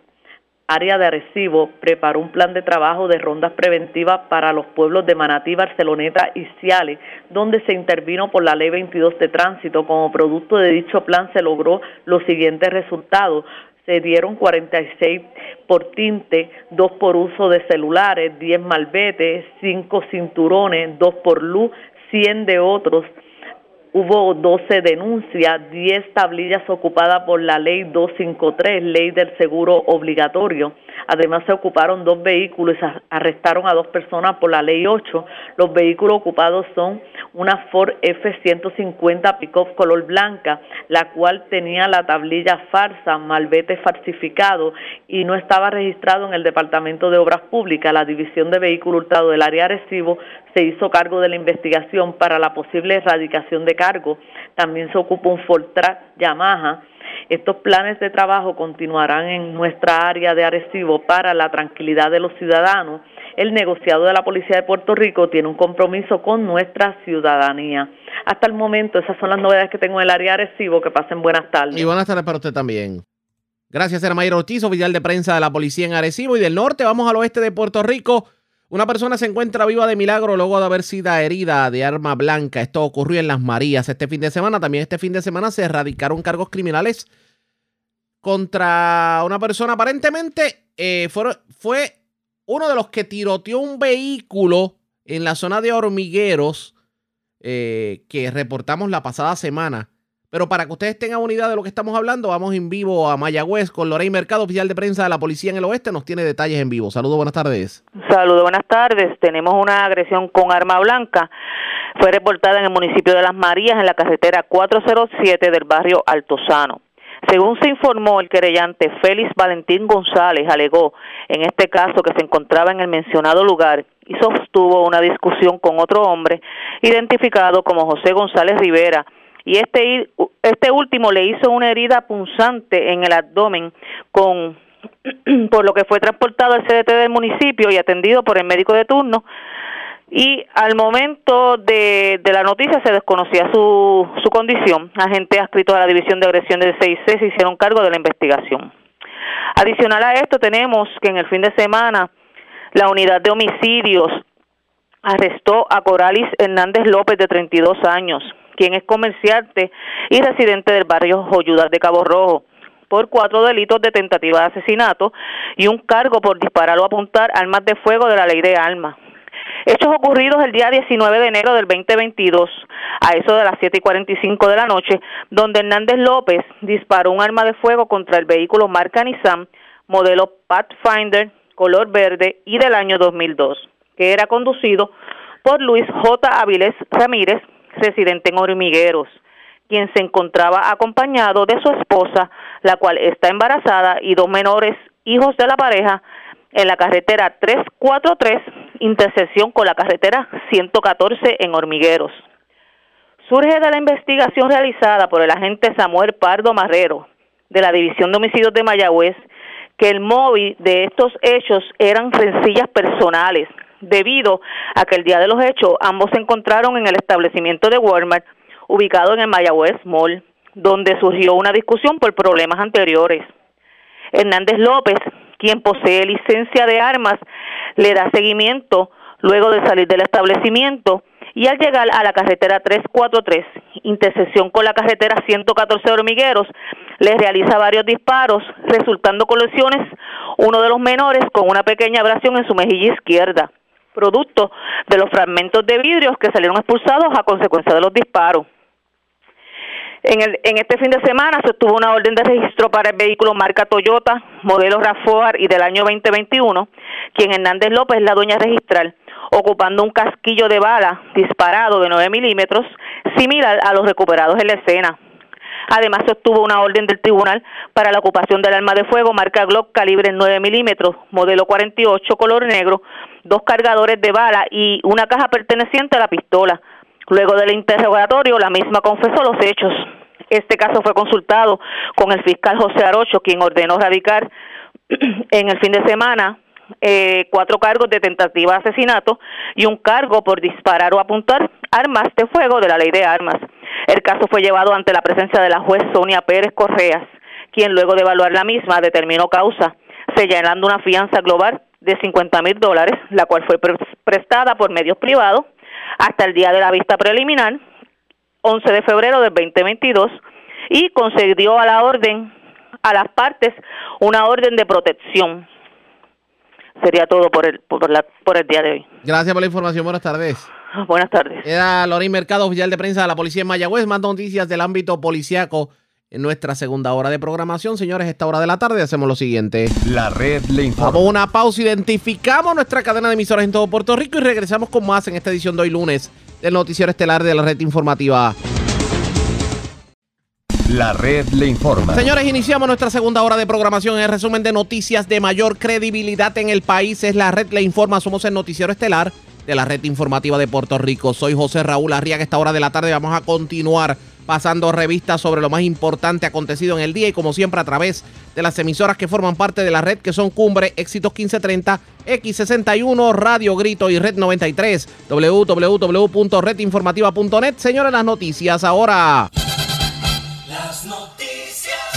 área de Arecibo preparó un plan de trabajo de rondas preventivas para los pueblos de Manatí, Barceloneta y Ciales, donde se intervino por la Ley 22 de Tránsito. Como producto de dicho plan se logró los siguientes resultados. Se dieron 46 por tinte, 2 por uso de celulares, 10 malbetes, 5 cinturones, 2 por luz, 100 de otros hubo 12 denuncias, 10 tablillas ocupadas por la ley 253, ley del seguro obligatorio. Además se ocuparon dos vehículos y arrestaron a dos personas por la ley 8. Los vehículos ocupados son una Ford F-150 pick-up color blanca, la cual tenía la tablilla farsa, malvete falsificado y no estaba registrado en el Departamento de Obras Públicas. La División de Vehículos Hurtados del área Recibo se hizo cargo de la investigación para la posible erradicación de cargo. También se ocupó un Ford Track Yamaha. Estos planes de trabajo continuarán en nuestra área de Arecibo para la tranquilidad de los ciudadanos. El negociado de la Policía de Puerto Rico tiene un compromiso con nuestra ciudadanía. Hasta el momento, esas son las novedades que tengo en el área de Arecibo. Que pasen buenas tardes. Y buenas tardes para usted también. Gracias, Hermayro Ortiz, oficial de prensa de la policía en Arecibo y del norte. Vamos al oeste de Puerto Rico. Una persona se encuentra viva de milagro luego de haber sido herida de arma blanca. Esto ocurrió en Las Marías este fin de semana. También este fin de semana se erradicaron cargos criminales contra una persona. Aparentemente eh, fue, uno de los que tiroteó un vehículo en la zona de hormigueros eh, que reportamos la pasada semana. Pero para que ustedes tengan unidad de lo que estamos hablando, vamos en vivo a Mayagüez con Lorey Mercado, oficial de prensa de la Policía en el Oeste. Nos tiene detalles en vivo. Saludos, buenas tardes. Saludos, buenas tardes. Tenemos una agresión con arma blanca. Fue reportada en el municipio de Las Marías, en la carretera 407 del barrio Altozano. Según se informó, el querellante Félix Valentín González alegó en este caso que se encontraba en el mencionado lugar y sostuvo una discusión con otro hombre identificado como José González Rivera, y este, este último le hizo una herida punzante en el abdomen con por lo que fue transportado al CDT del municipio y atendido por el médico de turno y al momento de, de la noticia se desconocía su, su condición. Agentes adscritos a la División de Agresión del CIC se hicieron cargo de la investigación. Adicional a esto tenemos que en el fin de semana la unidad de homicidios arrestó a Coralis Hernández López de 32 años quien es comerciante y residente del barrio Joyudas de Cabo Rojo por cuatro delitos de tentativa de asesinato y un cargo por disparar o apuntar armas de fuego de la ley de armas. Hechos ocurridos el día 19 de enero del 2022, a eso de las 7 y 45 de la noche, donde Hernández López disparó un arma de fuego contra el vehículo marca Nissan, modelo Pathfinder, color verde y del año 2002, que era conducido por Luis J. Avilés Ramírez, residente en Hormigueros, quien se encontraba acompañado de su esposa, la cual está embarazada, y dos menores hijos de la pareja en la carretera 343, intersección con la carretera 114 en Hormigueros. Surge de la investigación realizada por el agente Samuel Pardo Marrero de la División de Homicidios de Mayagüez que el móvil de estos hechos eran rencillas personales debido a que el día de los hechos ambos se encontraron en el establecimiento de Walmart ubicado en el Mayagüez Mall, donde surgió una discusión por problemas anteriores. Hernández López, quien posee licencia de armas, le da seguimiento luego de salir del establecimiento y al llegar a la carretera 343, intersección con la carretera 114 Hormigueros, le realiza varios disparos, resultando con lesiones uno de los menores con una pequeña abrasión en su mejilla izquierda producto de los fragmentos de vidrios que salieron expulsados a consecuencia de los disparos. En, el, en este fin de semana se obtuvo una orden de registro para el vehículo marca Toyota, modelo RAV4 y del año 2021, quien Hernández López es la dueña registral, ocupando un casquillo de bala disparado de 9 milímetros, similar a los recuperados en la escena. Además, se obtuvo una orden del tribunal para la ocupación del arma de fuego marca Glock calibre 9 milímetros, modelo 48, color negro, dos cargadores de bala y una caja perteneciente a la pistola. Luego del interrogatorio, la misma confesó los hechos. Este caso fue consultado con el fiscal José Arocho, quien ordenó radicar en el fin de semana eh, cuatro cargos de tentativa de asesinato y un cargo por disparar o apuntar armas de fuego de la ley de armas. El caso fue llevado ante la presencia de la juez Sonia Pérez Correas, quien luego de evaluar la misma determinó causa, señalando una fianza global de 50 mil dólares, la cual fue prestada por medios privados hasta el día de la vista preliminar, 11 de febrero del 2022, y concedió a la orden, a las partes, una orden de protección. Sería todo por el, por, la, por el día de hoy. Gracias por la información. Buenas tardes. Buenas tardes. Era Lorín Mercado, oficial de prensa de la Policía en Mayagüez. Más noticias del ámbito policiaco en nuestra segunda hora de programación. Señores, esta hora de la tarde hacemos lo siguiente. La red le informa. Vamos a una pausa, identificamos nuestra cadena de emisoras en todo Puerto Rico y regresamos con más en esta edición de hoy lunes del noticiero estelar de la red informativa. La red le informa. Señores, iniciamos nuestra segunda hora de programación. El resumen de noticias de mayor credibilidad en el país es la red le informa. Somos el noticiero estelar de la red informativa de Puerto Rico. Soy José Raúl Arriaga. Esta hora de la tarde vamos a continuar pasando revistas sobre lo más importante acontecido en el día y como siempre a través de las emisoras que forman parte de la red que son Cumbre, Éxitos 1530, X61, Radio Grito y Red 93, www.redinformativa.net. Señores, las noticias ahora. Las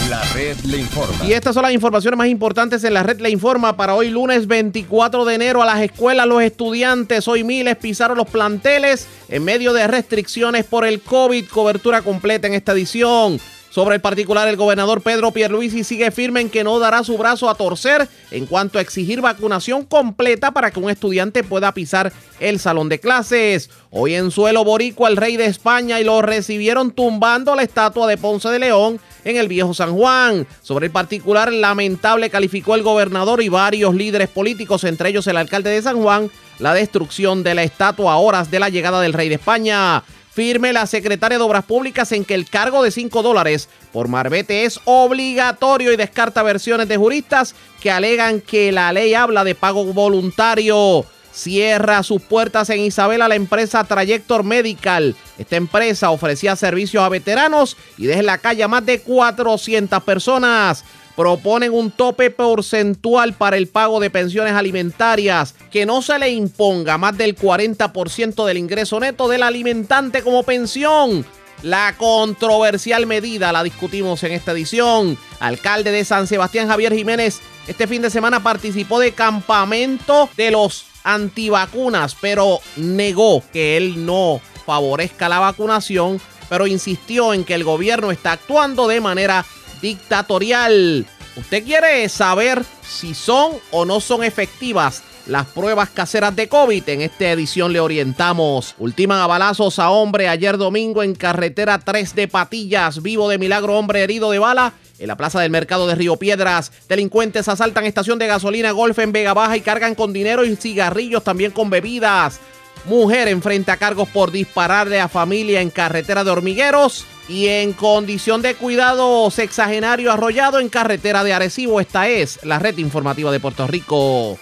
la red informa. Y estas son las informaciones más importantes en la red le informa para hoy lunes 24 de enero a las escuelas, los estudiantes. Hoy miles pisaron los planteles en medio de restricciones por el COVID. Cobertura completa en esta edición. Sobre el particular, el gobernador Pedro Pierluisi sigue firme en que no dará su brazo a torcer en cuanto a exigir vacunación completa para que un estudiante pueda pisar el salón de clases. Hoy en suelo boricua, el rey de España y lo recibieron tumbando la estatua de Ponce de León en el viejo San Juan. Sobre el particular, lamentable calificó el gobernador y varios líderes políticos, entre ellos el alcalde de San Juan, la destrucción de la estatua a horas de la llegada del rey de España firme la secretaria de Obras Públicas en que el cargo de 5 dólares por marbete es obligatorio y descarta versiones de juristas que alegan que la ley habla de pago voluntario. Cierra sus puertas en Isabela la empresa Trajector Medical. Esta empresa ofrecía servicios a veteranos y deja en la calle a más de 400 personas proponen un tope porcentual para el pago de pensiones alimentarias, que no se le imponga más del 40% del ingreso neto del alimentante como pensión. La controversial medida la discutimos en esta edición. Alcalde de San Sebastián Javier Jiménez este fin de semana participó de campamento de los antivacunas, pero negó que él no favorezca la vacunación, pero insistió en que el gobierno está actuando de manera dictatorial. ¿Usted quiere saber si son o no son efectivas las pruebas caseras de COVID? En esta edición le orientamos. Ultiman a balazos a hombre ayer domingo en carretera 3 de Patillas. Vivo de milagro, hombre herido de bala. En la plaza del mercado de Río Piedras, delincuentes asaltan estación de gasolina Golf en Vega Baja y cargan con dinero y cigarrillos, también con bebidas. Mujer enfrenta cargos por dispararle a familia en carretera de hormigueros. Y en condición de cuidado sexagenario arrollado en carretera de Arecibo, esta es la red informativa de Puerto Rico.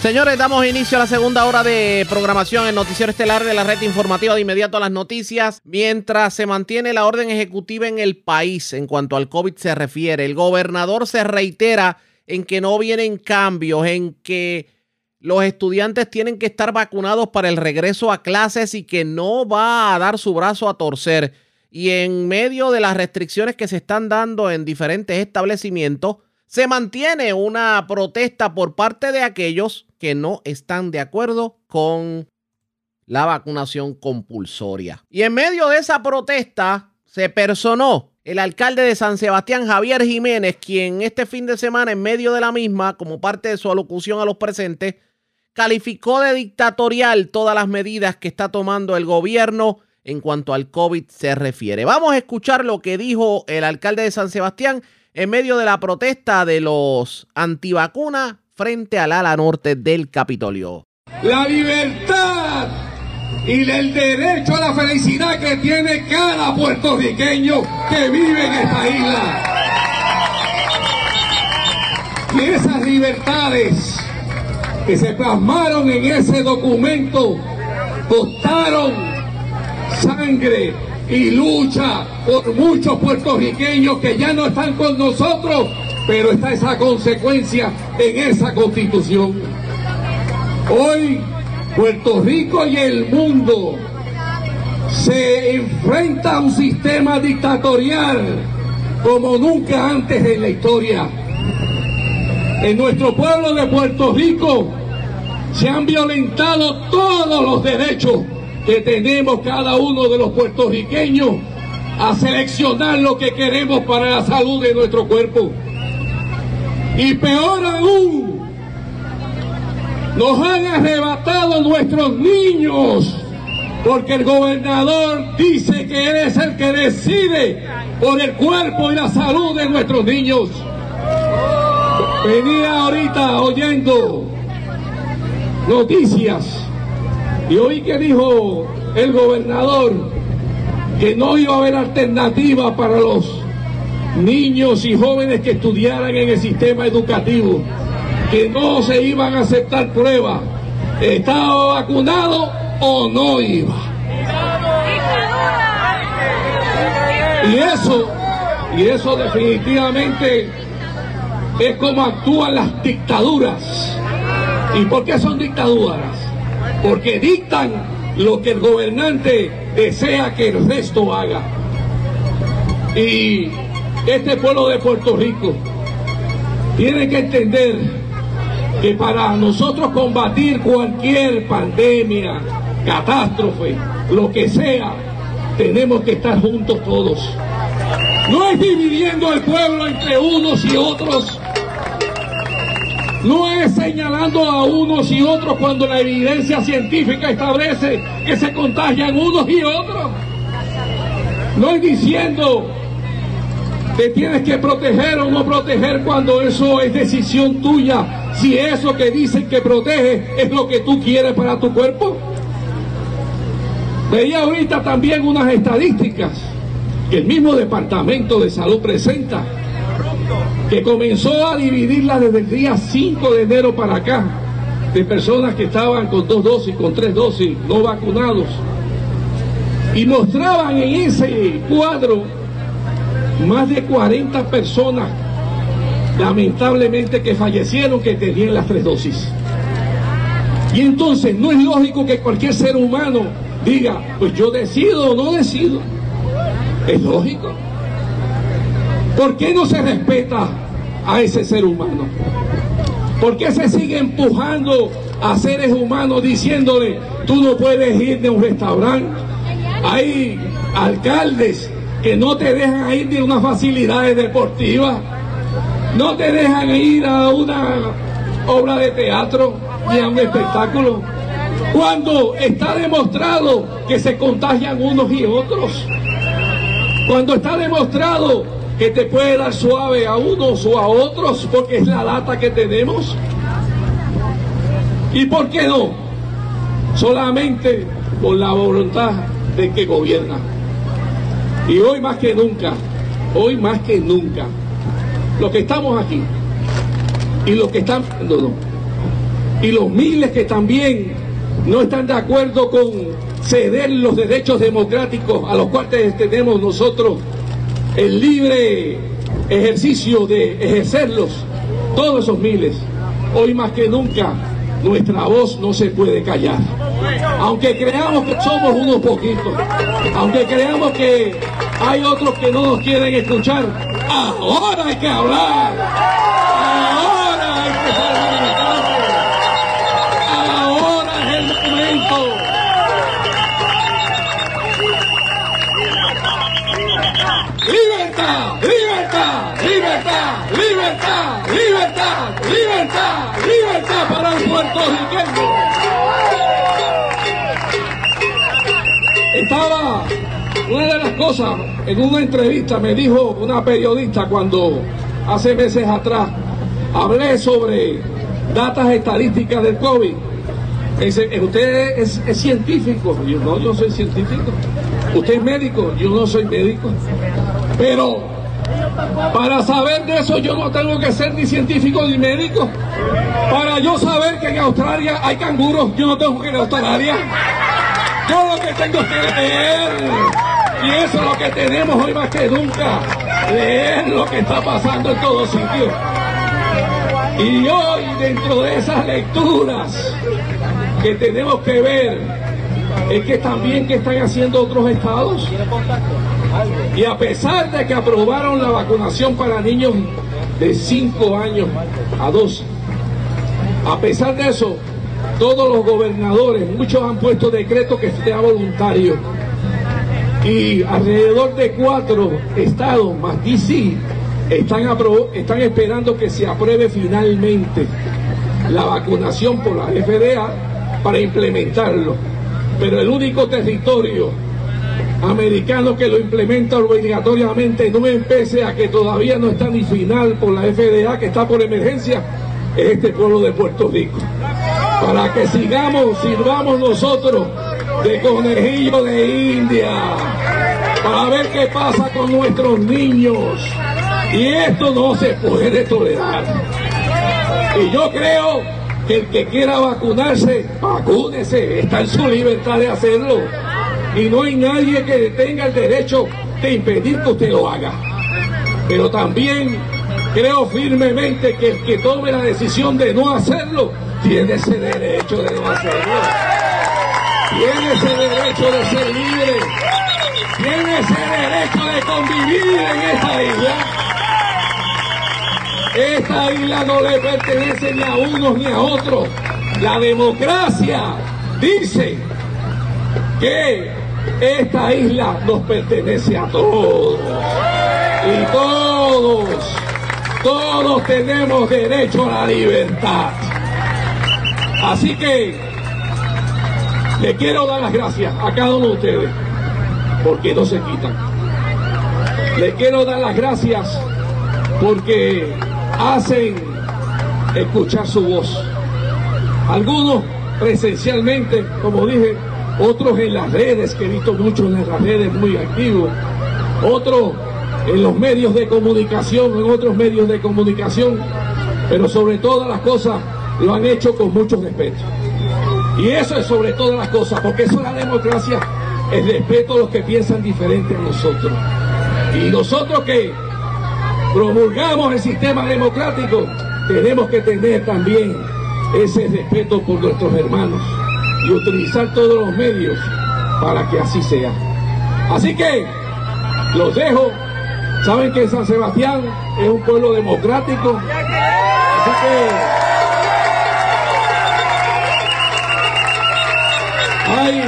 Señores, damos inicio a la segunda hora de programación en Noticiero Estelar de la red informativa de inmediato a las noticias. Mientras se mantiene la orden ejecutiva en el país en cuanto al COVID se refiere, el gobernador se reitera en que no vienen cambios, en que los estudiantes tienen que estar vacunados para el regreso a clases y que no va a dar su brazo a torcer. Y en medio de las restricciones que se están dando en diferentes establecimientos, se mantiene una protesta por parte de aquellos que no están de acuerdo con la vacunación compulsoria. Y en medio de esa protesta se personó el alcalde de San Sebastián, Javier Jiménez, quien este fin de semana, en medio de la misma, como parte de su alocución a los presentes, calificó de dictatorial todas las medidas que está tomando el gobierno en cuanto al COVID se refiere. Vamos a escuchar lo que dijo el alcalde de San Sebastián en medio de la protesta de los antivacunas frente al ala norte del Capitolio. La libertad y el derecho a la felicidad que tiene cada puertorriqueño que vive en esta isla. Y esas libertades que se plasmaron en ese documento costaron sangre y lucha por muchos puertorriqueños que ya no están con nosotros, pero está esa consecuencia en esa constitución. Hoy Puerto Rico y el mundo se enfrenta a un sistema dictatorial como nunca antes en la historia. En nuestro pueblo de Puerto Rico se han violentado todos los derechos que tenemos cada uno de los puertorriqueños a seleccionar lo que queremos para la salud de nuestro cuerpo. Y peor aún, nos han arrebatado nuestros niños, porque el gobernador dice que él es el que decide por el cuerpo y la salud de nuestros niños. Venía ahorita oyendo noticias y oí que dijo el gobernador que no iba a haber alternativa para los niños y jóvenes que estudiaran en el sistema educativo, que no se iban a aceptar pruebas, estaba vacunado o no iba. Y eso, y eso definitivamente es como actúan las dictaduras. ¿Y por qué son dictaduras? Porque dictan lo que el gobernante desea que el resto haga. Y este pueblo de Puerto Rico tiene que entender que para nosotros combatir cualquier pandemia, catástrofe, lo que sea, tenemos que estar juntos todos. No es dividiendo el pueblo entre unos y otros. No es señalando a unos y otros cuando la evidencia científica establece que se contagian unos y otros. No es diciendo te tienes que proteger o no proteger cuando eso es decisión tuya. Si eso que dicen que protege es lo que tú quieres para tu cuerpo. Veía ahorita también unas estadísticas que el mismo Departamento de Salud presenta, que comenzó a dividirla desde el día 5 de enero para acá, de personas que estaban con dos dosis, con tres dosis, no vacunados, y mostraban en ese cuadro más de 40 personas lamentablemente que fallecieron que tenían las tres dosis. Y entonces no es lógico que cualquier ser humano diga, pues yo decido o no decido. Es lógico. ¿Por qué no se respeta a ese ser humano? ¿Por qué se sigue empujando a seres humanos diciéndole, tú no puedes ir de un restaurante? Hay alcaldes que no te dejan ir de unas facilidades deportivas, no te dejan ir a una obra de teatro ni a un espectáculo, cuando está demostrado que se contagian unos y otros, cuando está demostrado que te puede dar suave a unos o a otros, porque es la data que tenemos. ¿Y por qué no? Solamente por la voluntad de que gobierna. Y hoy más que nunca, hoy más que nunca, los que estamos aquí y los que están y los miles que también no están de acuerdo con ceder los derechos democráticos a los cuales tenemos nosotros el libre ejercicio de ejercerlos, todos esos miles, hoy más que nunca nuestra voz no se puede callar. Aunque creamos que somos unos poquitos, aunque creamos que hay otros que no nos quieren escuchar, ahora hay que hablar. Ahora hay que ser Ahora es el momento. Libertad, libertad, libertad, libertad, libertad, libertad, libertad para el puertorriqueño. Estaba una de las cosas, en una entrevista me dijo una periodista cuando hace meses atrás hablé sobre datas estadísticas del COVID. Dice, ¿usted es, es científico? Yo no, yo soy científico. ¿Usted es médico? Yo no soy médico. Pero para saber de eso yo no tengo que ser ni científico ni médico. Para yo saber que en Australia hay canguros, yo no tengo que ir a Australia. Yo lo que tengo que leer. Y eso es lo que tenemos hoy más que nunca. Leer lo que está pasando en todos sitios. Y hoy dentro de esas lecturas que tenemos que ver es que también que están haciendo otros estados. Y a pesar de que aprobaron la vacunación para niños de 5 años a 12, a pesar de eso, todos los gobernadores, muchos han puesto decreto que sea voluntario. Y alrededor de cuatro estados más DC están, están esperando que se apruebe finalmente la vacunación por la FDA para implementarlo. Pero el único territorio americano que lo implementa obligatoriamente, no empece a que todavía no está ni final por la FDA, que está por emergencia, es este pueblo de Puerto Rico. Para que sigamos, sirvamos nosotros de conejillo de India, para ver qué pasa con nuestros niños. Y esto no se puede tolerar. Y yo creo que el que quiera vacunarse, vacúnese, está en su libertad de hacerlo. Y no hay nadie que tenga el derecho de impedir que usted lo haga. Pero también creo firmemente que el que tome la decisión de no hacerlo, tiene ese derecho de no hacerlo. Tiene ese derecho de ser libre. Tiene ese derecho de convivir en esta isla. Esta isla no le pertenece ni a unos ni a otros. La democracia dice que esta isla nos pertenece a todos. Y todos, todos tenemos derecho a la libertad. Así que le quiero dar las gracias a cada uno de ustedes, porque no se quitan. Le quiero dar las gracias porque hacen escuchar su voz. Algunos presencialmente, como dije, otros en las redes, que he visto muchos en las redes muy activos, otros en los medios de comunicación, en otros medios de comunicación, pero sobre todas las cosas lo han hecho con mucho respeto. Y eso es sobre todas las cosas, porque eso es la democracia, el respeto a los que piensan diferente a nosotros. Y nosotros que promulgamos el sistema democrático, tenemos que tener también ese respeto por nuestros hermanos y utilizar todos los medios para que así sea. Así que los dejo. Saben que San Sebastián es un pueblo democrático. Así que hay,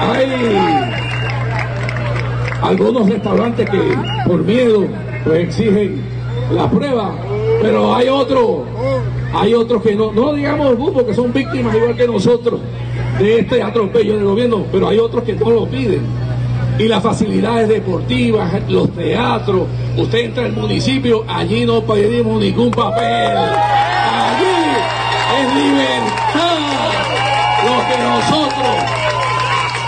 hay algunos restaurantes que por miedo pues exigen la prueba, pero hay otros, hay otros que no, no digamos grupo que son víctimas igual que nosotros de este atropello del gobierno, pero hay otros que no lo piden. Y las facilidades deportivas, los teatros, usted entra al municipio, allí no pedimos ningún papel. Allí es libertad lo que nosotros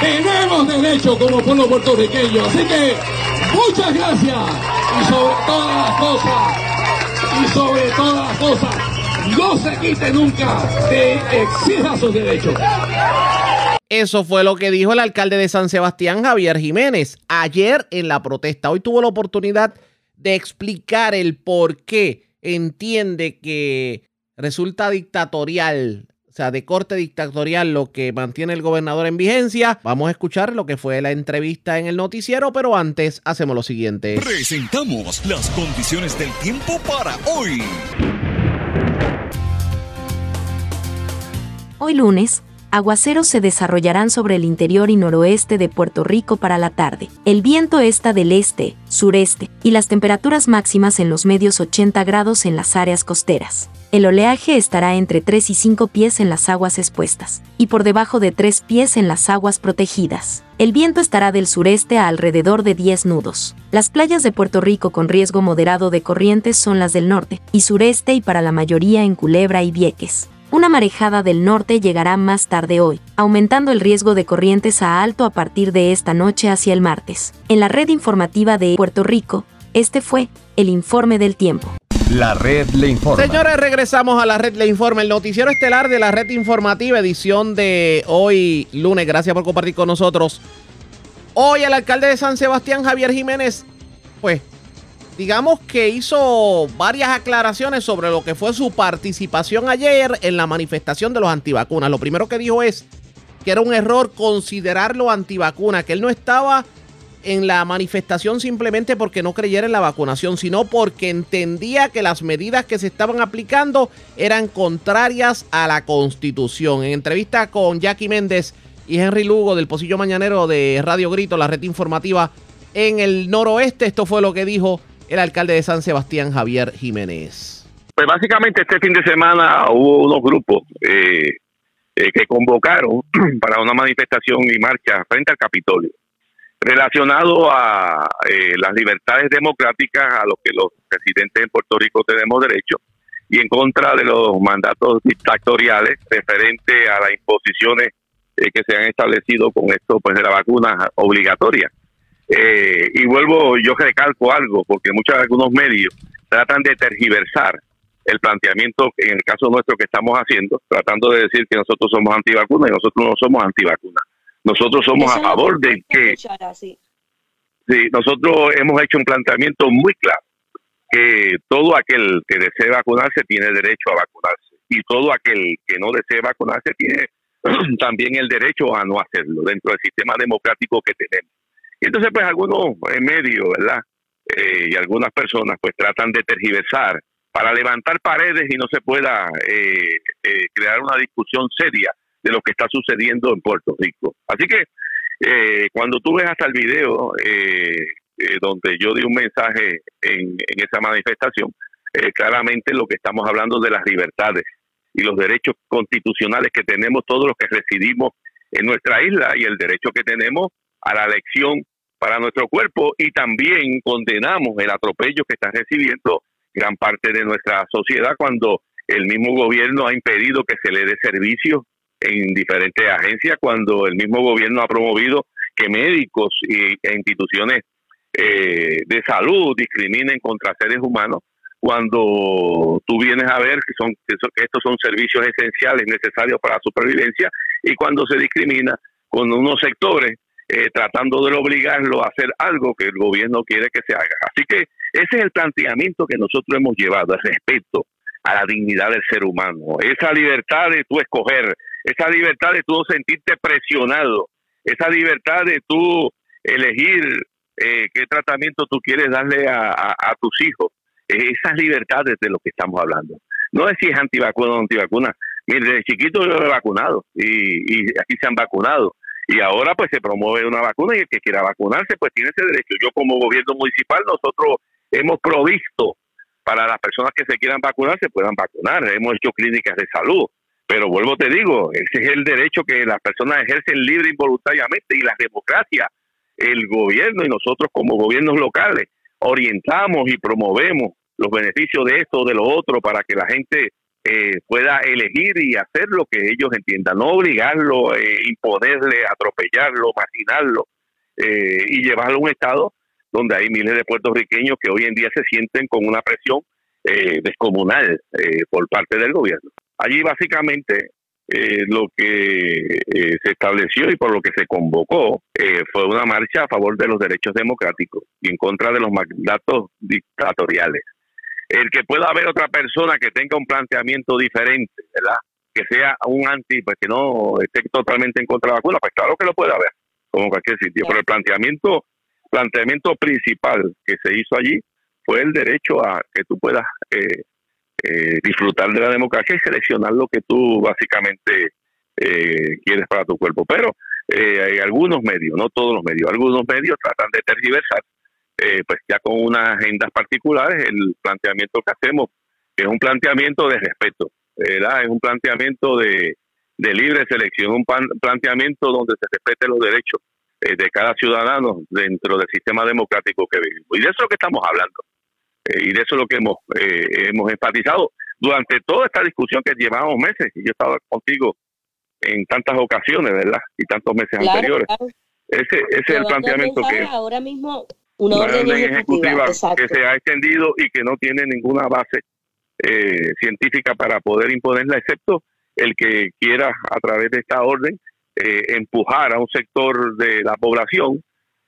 tenemos derecho como pueblo puertorriqueño. Así que muchas gracias y sobre todas las cosas, y sobre todas las cosas, no se quite nunca, se exija sus derechos. Eso fue lo que dijo el alcalde de San Sebastián, Javier Jiménez, ayer en la protesta. Hoy tuvo la oportunidad de explicar el por qué entiende que resulta dictatorial, sea, de corte dictatorial lo que mantiene el gobernador en vigencia. Vamos a escuchar lo que fue la entrevista en el noticiero, pero antes hacemos lo siguiente. Presentamos las condiciones del tiempo para hoy. Hoy lunes, aguaceros se desarrollarán sobre el interior y noroeste de Puerto Rico para la tarde. El viento está del este, sureste, y las temperaturas máximas en los medios 80 grados en las áreas costeras. El oleaje estará entre 3 y 5 pies en las aguas expuestas, y por debajo de 3 pies en las aguas protegidas. El viento estará del sureste a alrededor de 10 nudos. Las playas de Puerto Rico con riesgo moderado de corrientes son las del norte y sureste y para la mayoría en Culebra y Vieques. Una marejada del norte llegará más tarde hoy, aumentando el riesgo de corrientes a alto a partir de esta noche hacia el martes. En la red informativa de Puerto Rico, este fue el informe del tiempo. La red le informa. Señores, regresamos a la red le informa, el noticiero estelar de la red informativa, edición de hoy lunes. Gracias por compartir con nosotros. Hoy el alcalde de San Sebastián, Javier Jiménez, pues digamos que hizo varias aclaraciones sobre lo que fue su participación ayer en la manifestación de los antivacunas. Lo primero que dijo es que era un error considerarlo antivacuna, que él no estaba en la manifestación simplemente porque no creyera en la vacunación, sino porque entendía que las medidas que se estaban aplicando eran contrarias a la constitución. En entrevista con Jackie Méndez y Henry Lugo del Pocillo Mañanero de Radio Grito, la red informativa en el noroeste, esto fue lo que dijo el alcalde de San Sebastián, Javier Jiménez. Pues básicamente este fin de semana hubo unos grupos eh, eh, que convocaron para una manifestación y marcha frente al Capitolio relacionado a eh, las libertades democráticas a los que los residentes en Puerto Rico tenemos derecho y en contra de los mandatos dictatoriales referente a las imposiciones eh, que se han establecido con esto pues de la vacuna obligatoria. Eh, y vuelvo, yo recalco algo, porque muchos algunos medios tratan de tergiversar el planteamiento, en el caso nuestro que estamos haciendo, tratando de decir que nosotros somos antivacunas y nosotros no somos antivacunas. Nosotros somos a favor de que... Sí, nosotros hemos hecho un planteamiento muy claro, que todo aquel que desee vacunarse tiene derecho a vacunarse y todo aquel que no desee vacunarse tiene también el derecho a no hacerlo dentro del sistema democrático que tenemos. Y entonces, pues algunos en medio, ¿verdad? Eh, y algunas personas pues tratan de tergiversar para levantar paredes y no se pueda eh, eh, crear una discusión seria de lo que está sucediendo en Puerto Rico. Así que eh, cuando tú ves hasta el video eh, eh, donde yo di un mensaje en, esa manifestación, claramente lo que estamos hablando de las libertades y los derechos constitucionales que tenemos todos los que residimos en nuestra isla y el derecho que tenemos a la elección para nuestro cuerpo y también condenamos el atropello que está recibiendo gran parte de nuestra sociedad cuando el mismo gobierno ha impedido que se le dé servicio en diferentes agencias cuando el mismo gobierno ha promovido que médicos e instituciones eh, de salud discriminen contra seres humanos cuando tú vienes a ver que son que estos son servicios esenciales necesarios para la supervivencia y cuando se discrimina con unos sectores eh, tratando de obligarlo a hacer algo que el gobierno quiere que se haga. Así que ese es el planteamiento que nosotros hemos llevado, el respeto a la dignidad del ser humano, esa libertad de tú escoger esa libertad de tú sentirte presionado, esa libertad de tú elegir eh, qué tratamiento tú quieres darle a, tus hijos, esas libertades de lo que estamos hablando. No es si es antivacuna o antivacuna. Mire, desde chiquito yo he vacunado y, y aquí se han vacunado. Y ahora pues se promueve una vacuna y el que quiera vacunarse pues tiene ese derecho. Yo como gobierno municipal nosotros hemos provisto para las personas que se quieran vacunar se puedan vacunar. Hemos hecho clínicas de salud. Pero vuelvo te digo, ese es el derecho que las personas ejercen libre y voluntariamente y la democracia, el gobierno y nosotros como gobiernos locales orientamos y promovemos los beneficios de esto o de lo otro para que la gente eh, pueda elegir y hacer lo que ellos entiendan, no obligarlo, eh, imponerle, atropellarlo, marginarlo eh, y llevarlo a un estado donde hay miles de puertorriqueños que hoy en día se sienten con una presión descomunal por parte del gobierno. Allí básicamente eh, lo que eh, se estableció y por lo que se convocó eh, fue una marcha a favor de los derechos democráticos y en contra de los mandatos dictatoriales. El que pueda haber otra persona que tenga un planteamiento diferente, ¿verdad? Que sea un anti, pues que no esté totalmente en contra de la vacuna, pues claro que lo puede haber, como cualquier sitio. Pero el planteamiento, planteamiento principal que se hizo allí fue el derecho a que tú puedas eh, eh, disfrutar de la democracia y seleccionar lo que tú básicamente eh, quieres para tu cuerpo. Pero eh, hay algunos medios, no todos los medios, algunos medios tratan de tergiversar, pues ya con unas agendas particulares, el planteamiento que hacemos es un planteamiento de respeto, ¿verdad? Es un planteamiento de, libre selección, un planteamiento donde se respete los derechos eh, de cada ciudadano dentro del sistema democrático que vivimos. Y de eso es lo que estamos hablando. Eh, y de eso es lo que hemos, eh, hemos enfatizado durante toda esta discusión que llevamos meses. Y yo estaba contigo en tantas ocasiones, ¿verdad? Y tantos meses anteriores. Ese, ese es el planteamiento que... Ahora mismo una, orden, ejecutiva, que se ha extendido y que no tiene ninguna base científica para poder imponerla, excepto el que quiera a través de esta orden eh, empujar a un sector de la población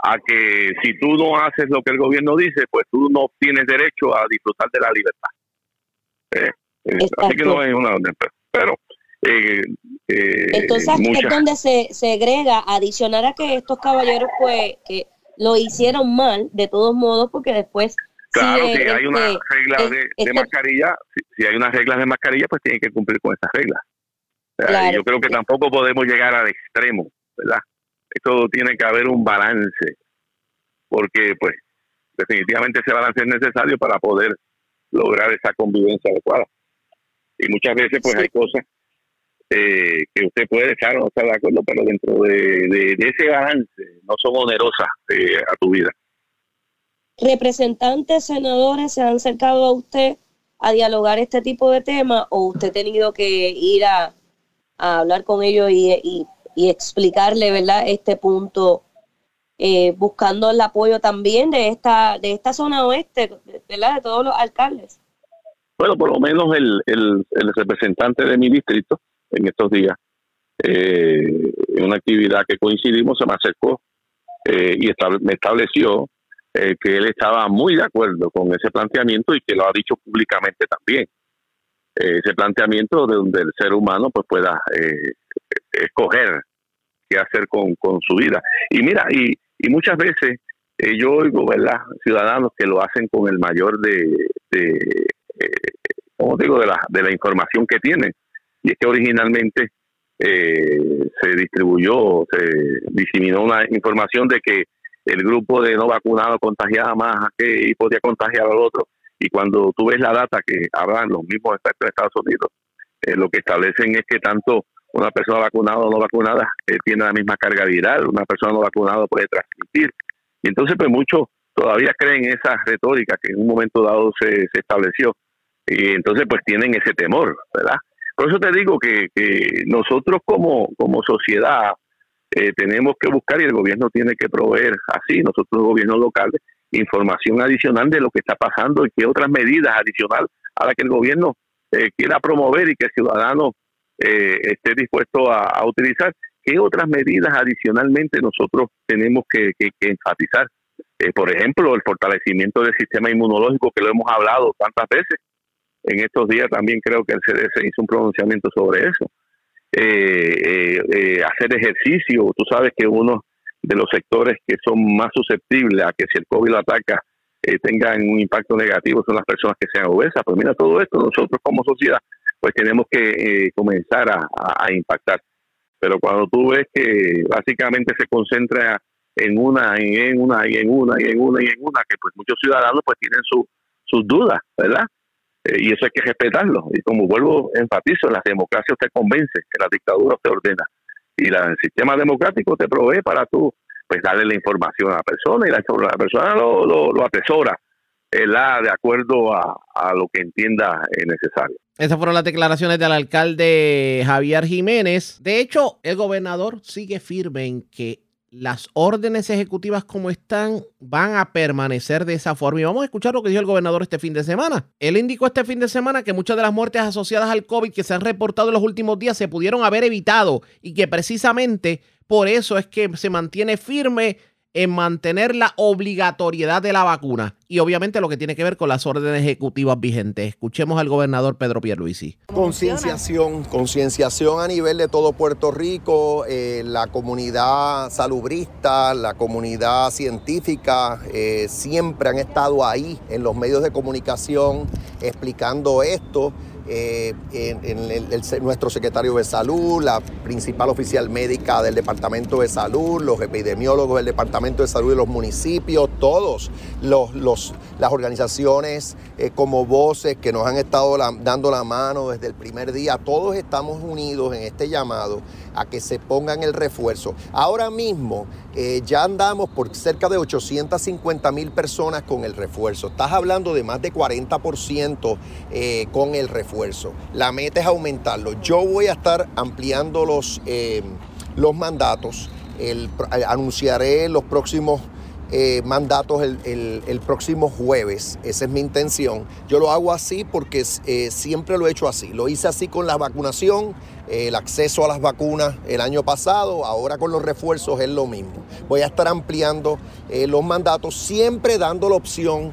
a que si tú no haces lo que el gobierno dice, pues tú no tienes derecho a disfrutar de la libertad. Eh, eh, así que no es una orden, pero... Entonces es donde se segrega, adicionar a que estos caballeros pues que lo hicieron mal, de todos modos, porque después Claro, si hay una este, regla de, mascarilla, si, hay unas reglas de mascarilla, pues tienen que cumplir con esas reglas yo creo que tampoco podemos llegar al extremo, ¿verdad? Esto tiene que haber un balance, porque pues definitivamente ese balance es necesario para poder lograr esa convivencia adecuada. Y muchas veces pues hay cosas eh, que usted puede estar o no estar de acuerdo, pero dentro de, ese balance no son onerosas eh, a tu vida. Representantes, senadores, ¿se han acercado a usted a dialogar este tipo de temas o usted ha tenido que ir a, a hablar con ellos y, y, explicarle, ¿verdad?, este punto, eh, buscando el apoyo también de esta, de esta zona oeste, ¿verdad?, de todos los alcaldes. Bueno, por lo menos el, el, representante de mi distrito en estos días, eh, en una actividad que coincidimos, se me acercó eh, y me estableció que él estaba muy de acuerdo con ese planteamiento y que lo ha dicho públicamente también ese planteamiento de donde el ser humano pues pueda eh, escoger qué hacer con, su vida. Y mira, y, y muchas veces eh, yo oigo, ¿verdad?, ciudadanos que lo hacen con el mayor de, de eh, digo?, de la, de la información que tienen. Y es que originalmente se distribuyó, se diseminó una información de que el grupo de no vacunados contagiaba más que y podía contagiar al otro. Y cuando tú ves la data que hablan los mismos expertos de Estados Unidos, eh, lo que establecen es que tanto una persona vacunada o no vacunada eh, tiene la misma carga viral, una persona no vacunada puede transmitir. Y entonces, pues muchos todavía creen esa retórica que en un momento dado se, se estableció. Y entonces, pues tienen ese temor, ¿verdad? Por eso te digo que, que nosotros como, como sociedad eh, tenemos que buscar y el gobierno tiene que proveer así, nosotros gobiernos locales, información adicional de lo que está pasando y qué otras medidas adicionales a las que el gobierno eh, quiera promover y que el ciudadano eh, esté dispuesto a, utilizar. ¿Qué otras medidas adicionalmente nosotros tenemos que, enfatizar? Eh, por ejemplo, el fortalecimiento del sistema inmunológico, que lo hemos hablado tantas veces. En estos días también creo que el CDC hizo un pronunciamiento sobre eso. hacer ejercicio, tú sabes que uno de los sectores que son más susceptibles a que si el COVID lo ataca eh, tengan un impacto negativo son las personas que sean obesas. Pues mira, todo esto nosotros como sociedad pues tenemos que eh, comenzar a, impactar. Pero cuando tú ves que básicamente se concentra en una, en una, y en una, y en una, y en una, que pues muchos ciudadanos pues tienen su, sus dudas, ¿verdad? Eh, y eso hay que respetarlo. Y como vuelvo, enfatizo, en las democracias te convence, en la dictadura te ordena y el sistema democrático te provee para tú pues darle la información a la persona y la, persona lo, lo, atesora la de acuerdo a, a, lo que entienda necesario. Esas fueron las declaraciones del alcalde Javier Jiménez. De hecho, el gobernador sigue firme en que las órdenes ejecutivas como están van a permanecer de esa forma. Y vamos a escuchar lo que dijo el gobernador este fin de semana. Él indicó este fin de semana que muchas de las muertes asociadas al COVID que se han reportado en los últimos días se pudieron haber evitado y que precisamente por eso es que se mantiene firme en mantener la obligatoriedad de la vacuna y obviamente lo que tiene que ver con las órdenes ejecutivas vigentes. Escuchemos al gobernador Pedro Pierluisi. Concienciación, concienciación a nivel de todo Puerto Rico, eh, la comunidad salubrista, la comunidad científica, eh, siempre han estado ahí en los medios de comunicación explicando esto eh, nuestro secretario de salud, la principal oficial médica del Departamento de Salud, los epidemiólogos del Departamento de Salud de los municipios, todos los, las organizaciones eh, como voces que nos han estado dando la mano desde el primer día, todos estamos unidos en este llamado a que se pongan el refuerzo. Ahora mismo eh, ya andamos por cerca de 850 mil personas con el refuerzo. Estás hablando de más de 40% eh, con el refuerzo. La meta es aumentarlo. Yo voy a estar ampliando los, eh, los mandatos. anunciaré los próximos mandatos el, próximo jueves. Esa es mi intención. Yo lo hago así porque siempre lo he hecho así. Lo hice así con la vacunación el acceso a las vacunas el año pasado, ahora con los refuerzos es lo mismo. Voy a estar ampliando eh, los mandatos, siempre dando la opción